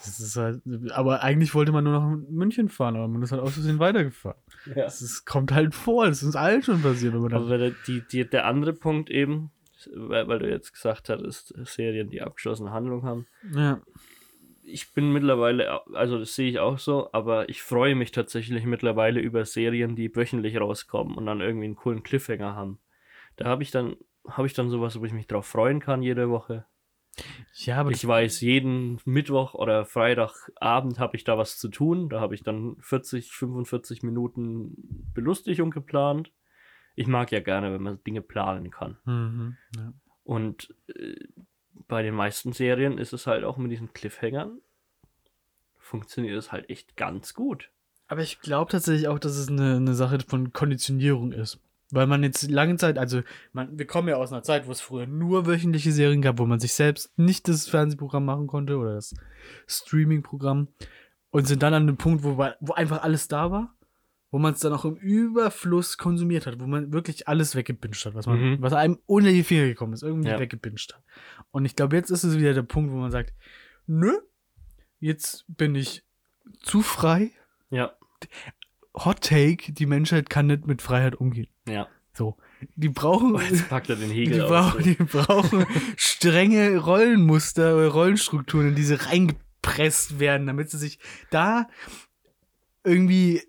Das ist halt, aber eigentlich wollte man nur nach München fahren, aber man ist halt aus Versehen weitergefahren. Ja. Das ist, kommt halt vor, das ist uns allen schon passiert. Wenn man Aber der, die, die, der andere Punkt eben, weil, weil du jetzt gesagt hattest, Serien, die abgeschlossene Handlung haben. ja. Ich bin mittlerweile, also das sehe ich auch so, aber ich freue mich tatsächlich mittlerweile über Serien, die wöchentlich rauskommen und dann irgendwie einen coolen Cliffhanger haben. Da habe ich dann, habe ich dann sowas, wo ich mich drauf freuen kann jede Woche. Ja, aber Ich weiß, jeden Mittwoch oder Freitagabend habe ich da was zu tun. Da habe ich dann 40, 45 Minuten Belustigung geplant. Ich mag ja gerne, wenn man Dinge planen kann. Mhm, ja. Und äh, bei den meisten Serien ist es halt auch mit diesen Cliffhangern, funktioniert es halt echt ganz gut. Aber ich glaube tatsächlich auch, dass es eine, eine Sache von Konditionierung ist. Weil man jetzt lange Zeit, also man, wir kommen ja aus einer Zeit, wo es früher nur wöchentliche Serien gab, wo man sich selbst nicht das Fernsehprogramm machen konnte oder das Streaming-Programm und sind dann an dem Punkt, wo, wo einfach alles da war, wo man es dann auch im Überfluss konsumiert hat, wo man wirklich alles weggebinged hat, was, man, Mhm. was einem unter die Finger gekommen ist, irgendwie Ja. weggebinged hat. Und ich glaube, jetzt ist es wieder der Punkt, wo man sagt, nö, jetzt bin ich zu frei, Ja, Hot Take, die Menschheit kann nicht mit Freiheit umgehen. Ja. So. Die brauchen, Jetzt packt er den die, Hegel aus. brauchen, die brauchen strenge Rollenmuster oder Rollenstrukturen, in die sie reingepresst werden, damit sie sich da irgendwie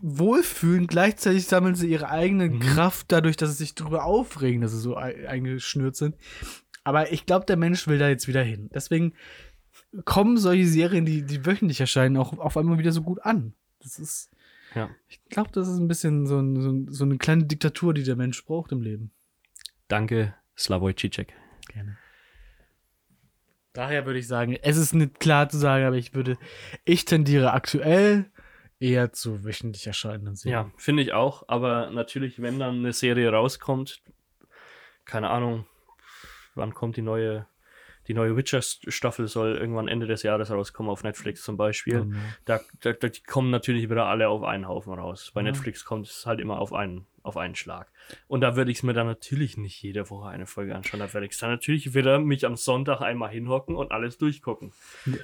wohlfühlen. Gleichzeitig sammeln sie ihre eigene Mhm. Kraft dadurch, dass sie sich darüber aufregen, dass sie so ei- eingeschnürt sind. Aber ich glaube, der Mensch will da jetzt wieder hin. Deswegen kommen solche Serien, die, die wöchentlich erscheinen, auch auf einmal wieder so gut an. Das ist. Ja. Ich glaube, das ist ein bisschen so, ein, so, ein, so eine kleine Diktatur, die der Mensch braucht im Leben. Danke, Slavoj Žižek. Gerne. Daher würde ich sagen, es ist nicht klar zu sagen, aber ich würde, ich tendiere aktuell eher zu wöchentlich erscheinenden Serien. Ja, finde ich auch. Aber natürlich, wenn dann eine Serie rauskommt, keine Ahnung, wann kommt die neue, die neue Witcher-Staffel soll irgendwann Ende des Jahres rauskommen auf Netflix zum Beispiel. Äh, Da, da, da kommen natürlich wieder alle auf einen Haufen raus. Bei Ja. Netflix kommt es halt immer auf einen, auf einen Schlag. Und da würde ich es mir dann natürlich nicht jede Woche eine Folge anschauen. Da werde ich dann natürlich wieder mich am Sonntag einmal hinhocken und alles durchgucken.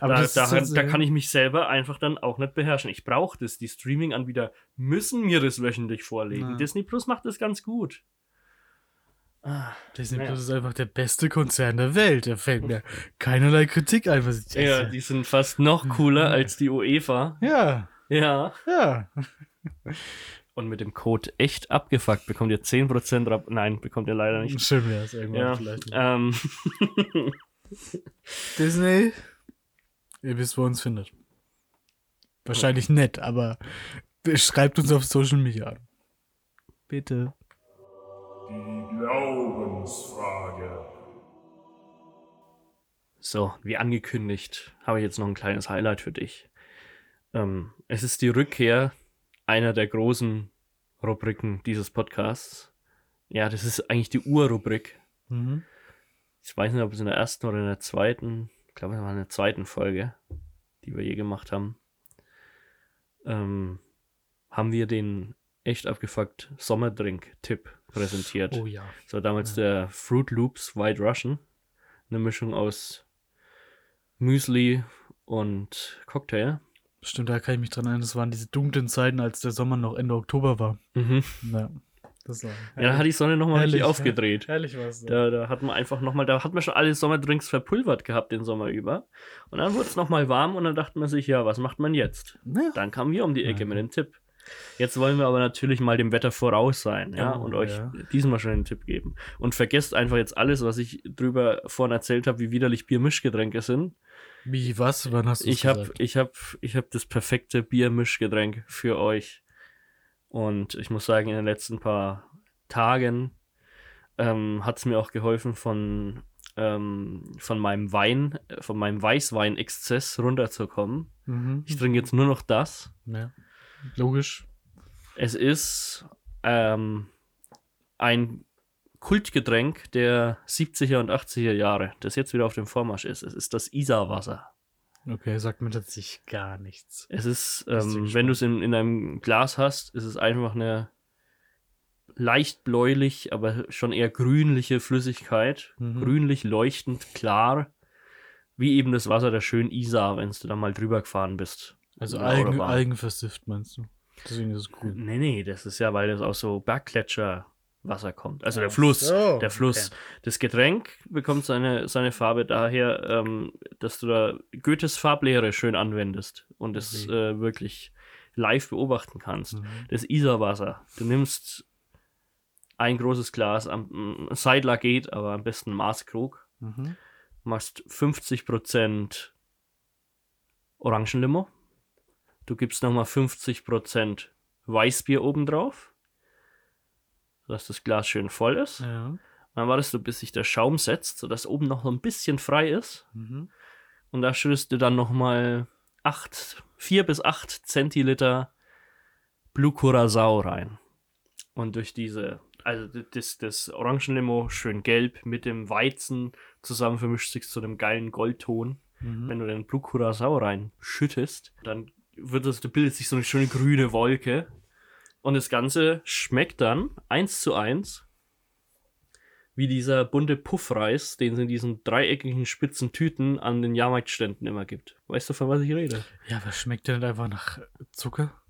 aber da, das da, ist jetzt, da äh, kann ich mich selber einfach dann auch nicht beherrschen. Ich brauche das. Die Streaming-Anbieter müssen mir das wöchentlich vorlegen. Ja. Disney Plus macht das ganz gut. Ah, Disney. Plus ist einfach der beste Konzern der Welt. Da fällt mir keinerlei Kritik ein, was ich ja, die sind fast noch cooler als die UEFA. ja, Ja. ja. Und mit dem Code echt abgefuckt bekommt ihr 10% Rabatt. Nein, bekommt ihr leider nicht. Schön wäre es irgendwann Ja, vielleicht. ähm, Disney, ihr wisst, wo ihr uns findet. Wahrscheinlich nett, aber schreibt uns auf Social Media an. Bitte. Die Glaubensfrage. so, wie angekündigt, habe ich jetzt noch ein kleines Highlight für dich. Ähm, es ist die Rückkehr einer der großen Rubriken dieses Podcasts. Ja, das ist eigentlich die Urrubrik. Mhm. Ich weiß nicht, ob es in der ersten oder in der zweiten, ich glaube, es war in der zweiten Folge, die wir je gemacht haben, ähm, haben wir den echt abgefuckt Sommerdrink-Tipp präsentiert. Oh ja. Das war damals der Fruit Loops White Russian. Eine Mischung aus Müsli und Cocktail. Stimmt, da kann ich mich dran erinnern. Das waren diese dunklen Zeiten, als der Sommer noch Ende Oktober war. Mhm. Ja, das war. Ja, da hat die Sonne nochmal richtig aufgedreht. Herrlich war es. Da, da hat man einfach nochmal, da hat man schon alle Sommerdrinks verpulvert gehabt den Sommer über. Und dann wurde es nochmal warm und dann dachte man sich, ja, was macht man jetzt? Ja. Dann kamen wir um die Ecke Ja. mit dem Tipp. Jetzt wollen wir aber natürlich mal dem Wetter voraus sein, ja, Oh, und euch ja. diesmal schon einen Tipp geben. Und vergesst einfach jetzt alles, was ich drüber vorhin erzählt habe, wie widerlich Biermischgetränke sind. Wie, was? Wann hast du Ich habe ich hab, ich hab das perfekte Biermischgetränk für euch. Und ich muss sagen, in den letzten paar Tagen ähm, hat es mir auch geholfen, von, ähm, von meinem Wein, äh, von meinem Weißwein-Exzess runterzukommen. Mhm. Ich trinke jetzt nur noch das. Ja. Logisch. Es ist ähm, ein Kultgetränk der 70er und 80er Jahre, das jetzt wieder auf dem Vormarsch ist. Es ist das Isarwasser. Okay, sagt mir tatsächlich gar nichts. Es ist, ähm, wenn du es in, in einem Glas hast, ist es einfach eine leicht bläulich, aber schon eher grünliche Flüssigkeit. Mhm. Grünlich, leuchtend, klar. Wie eben das Wasser der schönen Isar, wenn du da mal drüber gefahren bist. Also Algen, Autobahn. Algenversift meinst du? Deswegen ist es cool. Nee, nee, das ist ja, weil das aus so Berggletscherwasser kommt. Also der Fluss. so, der Fluss. okay. Das Getränk bekommt seine, seine Farbe daher, ähm, dass du da Goethes Farblehre schön anwendest und es Okay. äh, wirklich live beobachten kannst. Mhm. Das Isarwasser. Du nimmst ein großes Glas, am Seidler geht, aber am besten Maßkrug. Mhm. Machst 50% Orangenlimo. Du gibst nochmal 50% Weißbier obendrauf, sodass das Glas schön voll ist. Ja. Dann wartest du, bis sich der Schaum setzt, sodass oben noch so ein bisschen frei ist. Mhm. Und da schüttest du dann nochmal 8, 4 bis 8 Zentiliter Blue Curacao rein. Und durch diese, also das, das Orangenlimo schön gelb mit dem Weizen zusammen vermischt sich zu einem geilen Goldton. Mhm. Wenn du den Blue Curacao reinschüttest, dann wird das, da bildet sich so eine schöne grüne Wolke. Und das Ganze schmeckt dann eins zu eins wie dieser bunte Puffreis, den es in diesen dreieckigen spitzen Tüten an den Jahrmarktständen immer gibt. Weißt du, von was ich rede? Ja, was schmeckt denn einfach nach Zucker?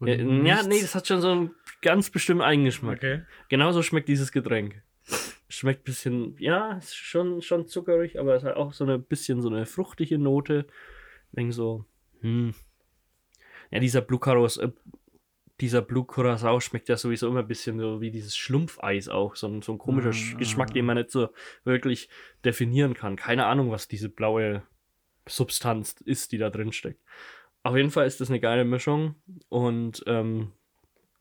Ja, ja, nee, das hat schon so einen ganz bestimmten Eigengeschmack. Okay. Genauso schmeckt dieses Getränk. Schmeckt ein bisschen, ja, ist schon, schon zuckerig, aber es hat auch so ein bisschen so eine fruchtige Note. Denk so, hm. Ja, dieser Blue Caros, äh, dieser Blue Curacao schmeckt ja sowieso immer ein bisschen so wie dieses Schlumpfeis auch. So ein, so ein komischer Sch- Ah. Geschmack, den man nicht so wirklich definieren kann. Keine Ahnung, was diese blaue Substanz ist, die da drin steckt. Auf jeden Fall ist das eine geile Mischung und ähm,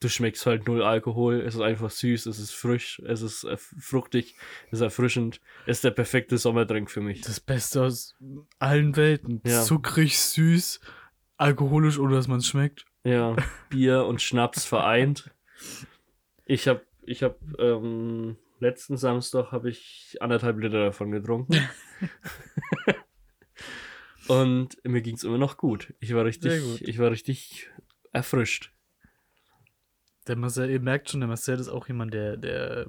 du schmeckst halt null Alkohol. Es ist einfach süß, es ist frisch, es ist äh, fruchtig, es ist erfrischend. Es ist der perfekte Sommerdrink für mich. Das Beste aus allen Welten. Ja. Zuckrig, süß, alkoholisch, ohne dass man es schmeckt. Ja, Bier und Schnaps vereint. Ich habe, ich habe, ähm, letzten Samstag habe ich anderthalb Liter davon getrunken. und mir ging es immer noch gut. Ich war richtig, ich war richtig erfrischt. Der Marcel, ihr merkt schon, der Marcel ist auch jemand, der, der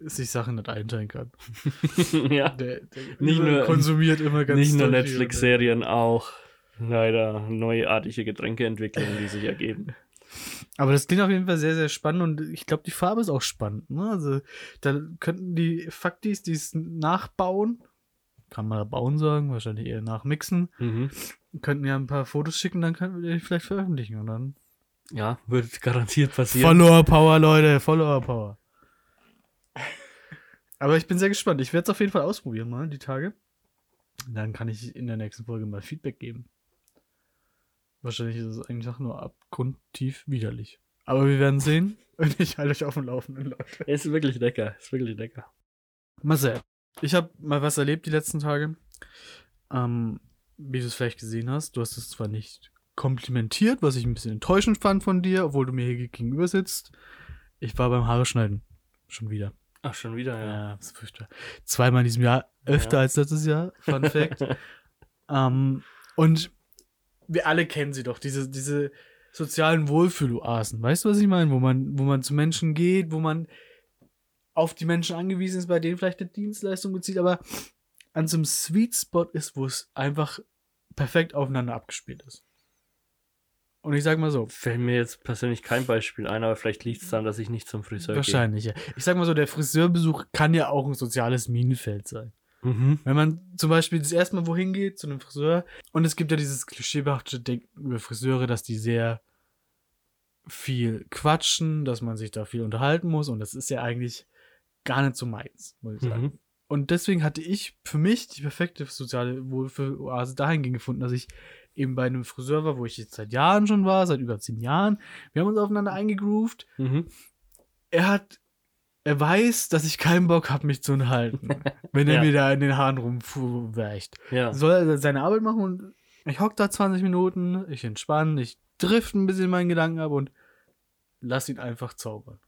sich Sachen nicht einteilen kann. ja. Der, der Nicht nur- konsumiert immer ganz Nicht nur. Netflix-Serien, auch leider neuartige Getränkeentwicklungen, die sich ergeben. Aber das klingt auf jeden Fall sehr, sehr spannend und ich glaube, die Farbe ist auch spannend. Ne? Also, da könnten die Faktis, die es nachbauen, kann man da bauen sagen, wahrscheinlich eher nachmixen, Mhm. könnten ja ein paar Fotos schicken, dann könnten wir die vielleicht veröffentlichen und dann. Ja, wird garantiert passieren. Follower Power, Leute, Follower Power. Aber ich bin sehr gespannt. Ich werde es auf jeden Fall ausprobieren mal, die Tage. Dann kann ich in der nächsten Folge mal Feedback geben. Wahrscheinlich ist es eigentlich auch nur abgrundtief widerlich. Aber wir werden sehen. Und ich halte euch auf dem Laufenden, Leute. Ist wirklich lecker, ist wirklich lecker. Marcel, ich habe mal was erlebt die letzten Tage. Ähm, wie du es vielleicht gesehen hast, du hast es zwar nicht komplimentiert, was ich ein bisschen enttäuschend fand von dir, obwohl du mir hier gegenüber sitzt. Ich war beim Haare schneiden. Schon wieder. Ach, schon wieder, ja. Ja, das ist furchtbar. Zweimal in diesem Jahr, öfter Ja. als letztes Jahr. Fun Fact. ähm, und wir alle kennen sie doch, diese, diese sozialen Wohlfühloasen. Weißt du, was ich meine? Wo man, wo man zu Menschen geht, wo man auf die Menschen angewiesen ist, bei denen vielleicht eine Dienstleistung bezieht, aber an so einem Sweet Spot ist, wo es einfach perfekt aufeinander abgespielt ist. Und ich sag mal so, Fällt mir jetzt persönlich kein Beispiel ein, aber vielleicht liegt es daran, dass ich nicht zum Friseur wahrscheinlich, ja. Ich sag mal so, der Friseurbesuch kann ja auch ein soziales Minenfeld sein. Mhm. Wenn man zum Beispiel das erste Mal wohin geht, zu einem Friseur, und es gibt ja dieses klischeebehaftete Denken über Friseure, dass die sehr viel quatschen, dass man sich da viel unterhalten muss und das ist ja eigentlich gar nicht so meins, muss ich sagen. Mhm. Und deswegen hatte ich für mich die perfekte soziale Wohlfühl-Oase dahingehend gefunden, dass ich eben bei einem Friseur war, wo ich jetzt seit Jahren schon war, seit über zehn Jahren. Wir haben uns aufeinander eingegroovt. Mhm. Er hat, er weiß, dass ich keinen Bock habe, mich zu unterhalten, wenn er Ja. mir da in den Haaren rumweicht. Ja. Soll er seine Arbeit machen und ich hock da 20 Minuten, ich entspanne, ich drift ein bisschen meinen Gedanken ab und lass ihn einfach zaubern.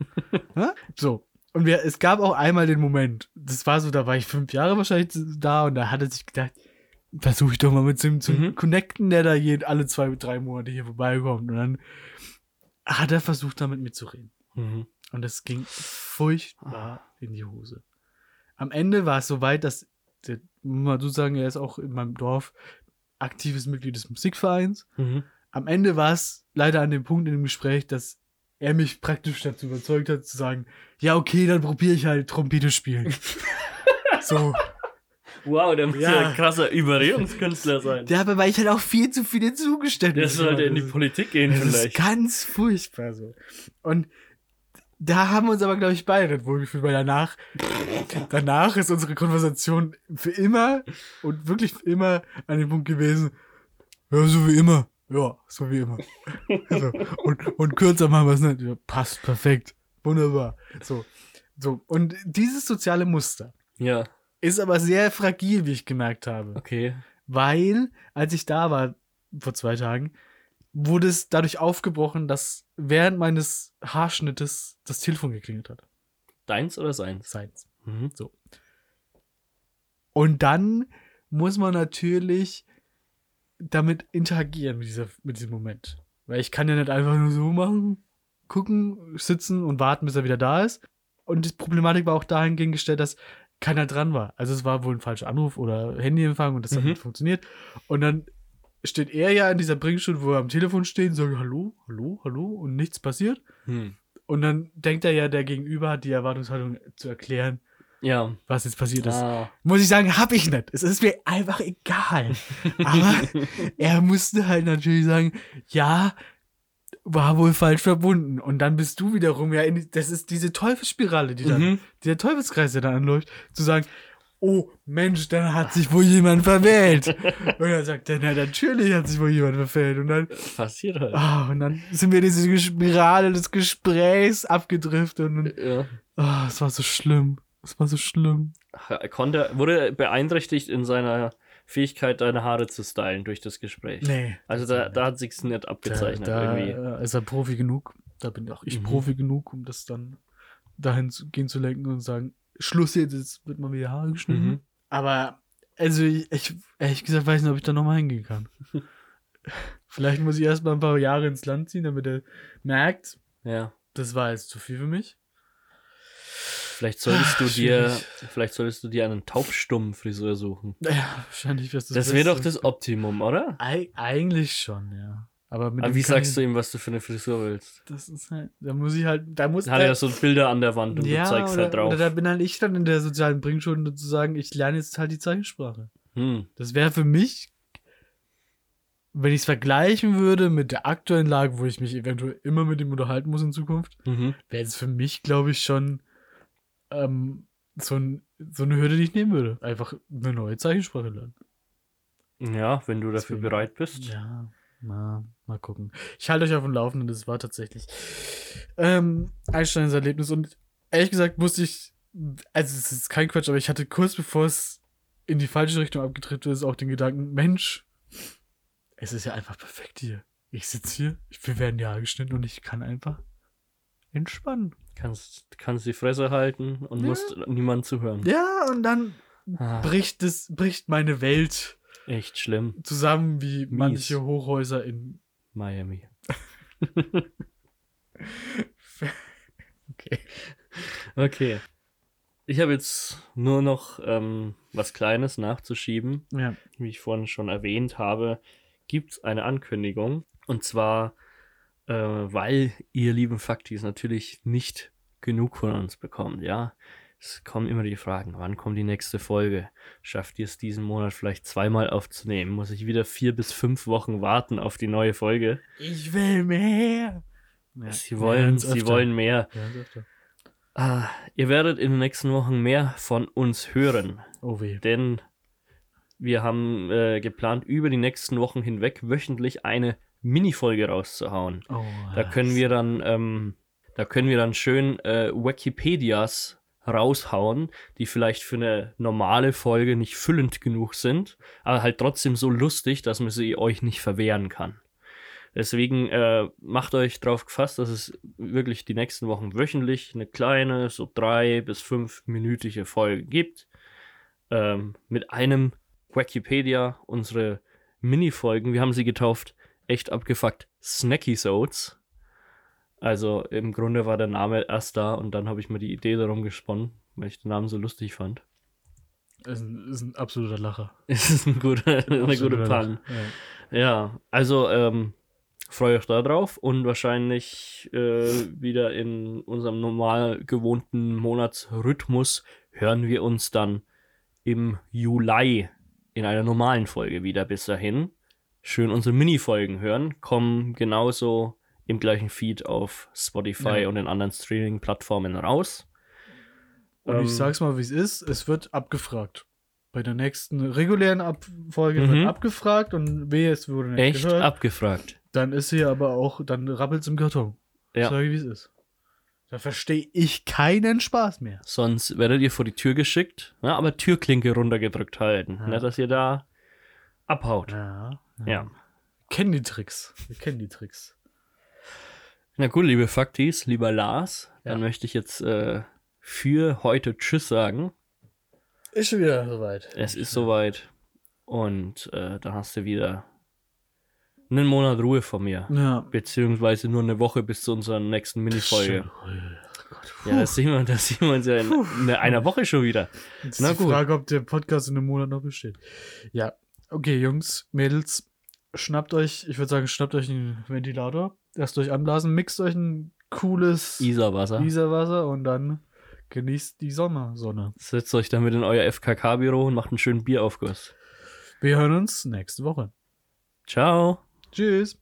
So. Und wir, es gab auch einmal den Moment, das war so, da war ich fünf Jahre wahrscheinlich da und da hat er sich gedacht, versuche ich doch mal mit dem zu Mhm. connecten, der da je, alle zwei, drei Monate hier vorbeikommt. Und dann hat er versucht, da mit mir zu reden. Mhm. Und es ging furchtbar in die Hose. Am Ende war es so weit, dass, der, muss man so sagen, er ist auch in meinem Dorf aktives Mitglied des Musikvereins. Mhm. Am Ende war es leider an dem Punkt in dem Gespräch, dass er mich praktisch dazu überzeugt hat, zu sagen, ja, okay, dann probiere ich halt Trompete spielen. so. Wow, der muss ja. Ja. ein krasser Überredungskünstler sein. Ja, aber weil ich halt auch viel zu viele Zugeständnisse Der sollte in die Politik gehen Das ist vielleicht. ganz furchtbar so. Und da haben wir uns aber, glaube ich, beide nicht wohlgefühlt, weil danach, danach ist unsere Konversation für immer und wirklich für immer an dem Punkt gewesen, ja, so wie immer. Ja, so wie immer. so. und, und kürzer machen wir es nicht. Ja, passt, perfekt. Wunderbar. So. So. Und dieses soziale Muster Ja, ist aber sehr fragil, wie ich gemerkt habe okay. weil als ich da war vor zwei Tagen, wurde es dadurch aufgebrochen, dass während meines Haarschnittes das Telefon geklingelt hat. Deins oder seins? Seins. Mhm. Und dann muss man natürlich damit interagieren mit, dieser, mit diesem Moment. Weil ich kann ja nicht einfach nur so machen, gucken, sitzen und warten, bis er wieder da ist. Und die Problematik war auch dahingehend gestellt, dass keiner dran war. Also es war wohl ein falscher Anruf oder Handyempfang und das hat Mhm. nicht funktioniert. Und dann steht er ja in dieser Bringschule, wo er am Telefon steht und sagt, hallo, hallo, hallo und nichts passiert. Hm. Und dann denkt er ja, der Gegenüber hat die Erwartungshaltung zu erklären, Ja. was jetzt passiert ist. Ah. Muss ich sagen, hab ich nicht. Es ist mir einfach egal. Aber er musste halt natürlich sagen, ja, war wohl falsch verbunden. Und dann bist du wiederum ja in, das ist diese Teufelsspirale, die dann, Mhm. dieser Teufelskreis, der dann anläuft, zu sagen, oh Mensch, dann hat sich wohl jemand verwählt. und dann sagt er, na natürlich hat sich wohl jemand verwählt. Und dann, Passiert halt. ah, und dann sind wir in diese Spirale des Gesprächs abgedriftet und Ja. ah, es war so schlimm. Es war so schlimm. Er Konnte, wurde er beeinträchtigt in seiner Fähigkeit, deine Haare zu stylen durch das Gespräch. Nee. Also da, da hat sich's nicht abgezeichnet da, irgendwie. Da ist er Profi genug. Da bin auch ich Mhm. Profi genug, um das dann dahin zu gehen zu lenken und sagen, Schluss jetzt, jetzt wird mal wieder Haare geschnitten. Mhm. Aber, also ich, ich, ehrlich gesagt, weiß nicht, ob ich da nochmal hingehen kann. Vielleicht muss ich erst mal ein paar Jahre ins Land ziehen, damit er merkt, Ja. das war jetzt zu viel für mich. Vielleicht solltest du Ah, dir, schwierig. vielleicht solltest du dir einen taubstummen Friseur suchen. Ja, wahrscheinlich wäre Das, wäre doch das Optimum, oder? Eig eigentlich schon, ja. Aber, Aber wie sagst du ich- ihm, was du für eine Frisur willst? Das ist halt, da muss ich halt, da muss Hat da- er so Bilder an der Wand und du zeigst oder, halt drauf. Oder da bin halt ich dann in der sozialen Bringschule zu sagen, ich lerne jetzt halt die Zeichensprache. Hm. Das wäre für mich, wenn ich es vergleichen würde mit der aktuellen Lage, wo ich mich eventuell immer mit ihm unterhalten muss in Zukunft, Mhm. wäre es für mich, glaube ich, schon ähm, so, ein, so eine Hürde, die ich nehmen würde. Einfach eine neue Zeichensprache lernen. Ja, wenn du dafür Deswegen- bereit bist. Ja, mal, mal gucken. Ich halte euch auf dem Laufenden, das war tatsächlich ähm, einsteigendes Erlebnis. Und ehrlich gesagt musste ich, also es ist kein Quatsch, aber ich hatte kurz bevor es in die falsche Richtung abgedreht ist, auch den Gedanken, Mensch, es ist ja einfach perfekt hier. Ich sitze hier, ich, wir werden ja geschnitten und ich kann einfach entspannen. Kannst, kannst die Fresse halten und Ja. musst niemand zuhören. Ja, und dann Ah, bricht es, bricht meine Welt echt schlimm. zusammen wie Mies. manche Hochhäuser in Miami. Okay. Okay. Ich habe jetzt nur noch ähm, was Kleines nachzuschieben. Ja. Wie ich vorhin schon erwähnt habe, gibt es eine Ankündigung. Und zwar, äh, weil ihr lieben Faktis natürlich nicht genug von uns bekommt, ja. Es kommen immer die Fragen, wann kommt die nächste Folge? Schafft ihr es diesen Monat vielleicht zweimal aufzunehmen? Muss ich wieder vier bis fünf Wochen warten auf die neue Folge? Ich will mehr. Ja, Sie wollen, sie öfter. wollen mehr. Ah, ihr werdet in den nächsten Wochen mehr von uns hören, Oh weh. denn wir haben äh, geplant, über die nächsten Wochen hinweg wöchentlich eine Minifolge rauszuhauen. Oh, Da können wir dann, ähm, da können wir dann schön äh, Wikipedias raushauen, die vielleicht für eine normale Folge nicht füllend genug sind, aber halt trotzdem so lustig, dass man sie euch nicht verwehren kann. Deswegen äh, macht euch drauf gefasst, dass es wirklich die nächsten Wochen wöchentlich eine kleine, so drei bis fünf minütige Folge gibt. Ähm, mit einem Wikipedia, unsere Mini-Folgen, wir haben sie getauft, echt abgefuckt, Snacky-Sodes. Also im Grunde war der Name erst da und dann habe ich mir die Idee darum gesponnen, weil ich den Namen so lustig fand. Ist ein, ist ein absoluter Lacher. Es ist ein guter, eine gute. Lacher. Ja. Ja, also ähm, freue euch da drauf und wahrscheinlich äh, wieder in unserem normal gewohnten Monatsrhythmus hören wir uns dann im Juli in einer normalen Folge wieder. Bis dahin schön unsere Mini-Folgen hören, kommen genauso im gleichen Feed auf Spotify Ja. und den anderen Streaming-Plattformen raus. Und Ähm, ich sag's mal, wie es ist. Es wird abgefragt. Bei der nächsten regulären Abfolge Mhm. wird abgefragt und wehe, es wurde nicht Echt gehört. abgefragt. Dann ist hier aber auch, dann rappelt's im Karton. Ja. Sag ich, wie es ist. Da verstehe ich keinen Spaß mehr. Sonst werdet ihr vor die Tür geschickt, ja, aber Türklinke runtergedrückt halten. Ja. Nicht, dass ihr da abhaut. Ja. Ja. Kennen die Tricks. Wir kennen die Tricks. Na gut, liebe Faktis, lieber Lars, Ja. dann möchte ich jetzt äh, für heute Tschüss sagen. Ist schon wieder soweit. Es ist soweit. Und äh, dann hast du wieder einen Monat Ruhe von mir. Ja. Beziehungsweise nur eine Woche bis zu unserer nächsten Minifolge. Puh. Ja, das sehen wir, das sehen wir uns ja in, in einer Woche schon wieder. Jetzt Na ist die gut. Frage, ob der Podcast in einem Monat noch besteht. Ja, okay, Jungs, Mädels, schnappt euch, ich würde sagen, schnappt euch einen Ventilator, lasst euch anblasen, mixt euch ein cooles Isarwasser. Isarwasser und dann genießt die Sommersonne. Setzt euch damit in euer FKK-Büro und macht einen schönen Bieraufguss. Wir hören uns nächste Woche. Ciao. Tschüss.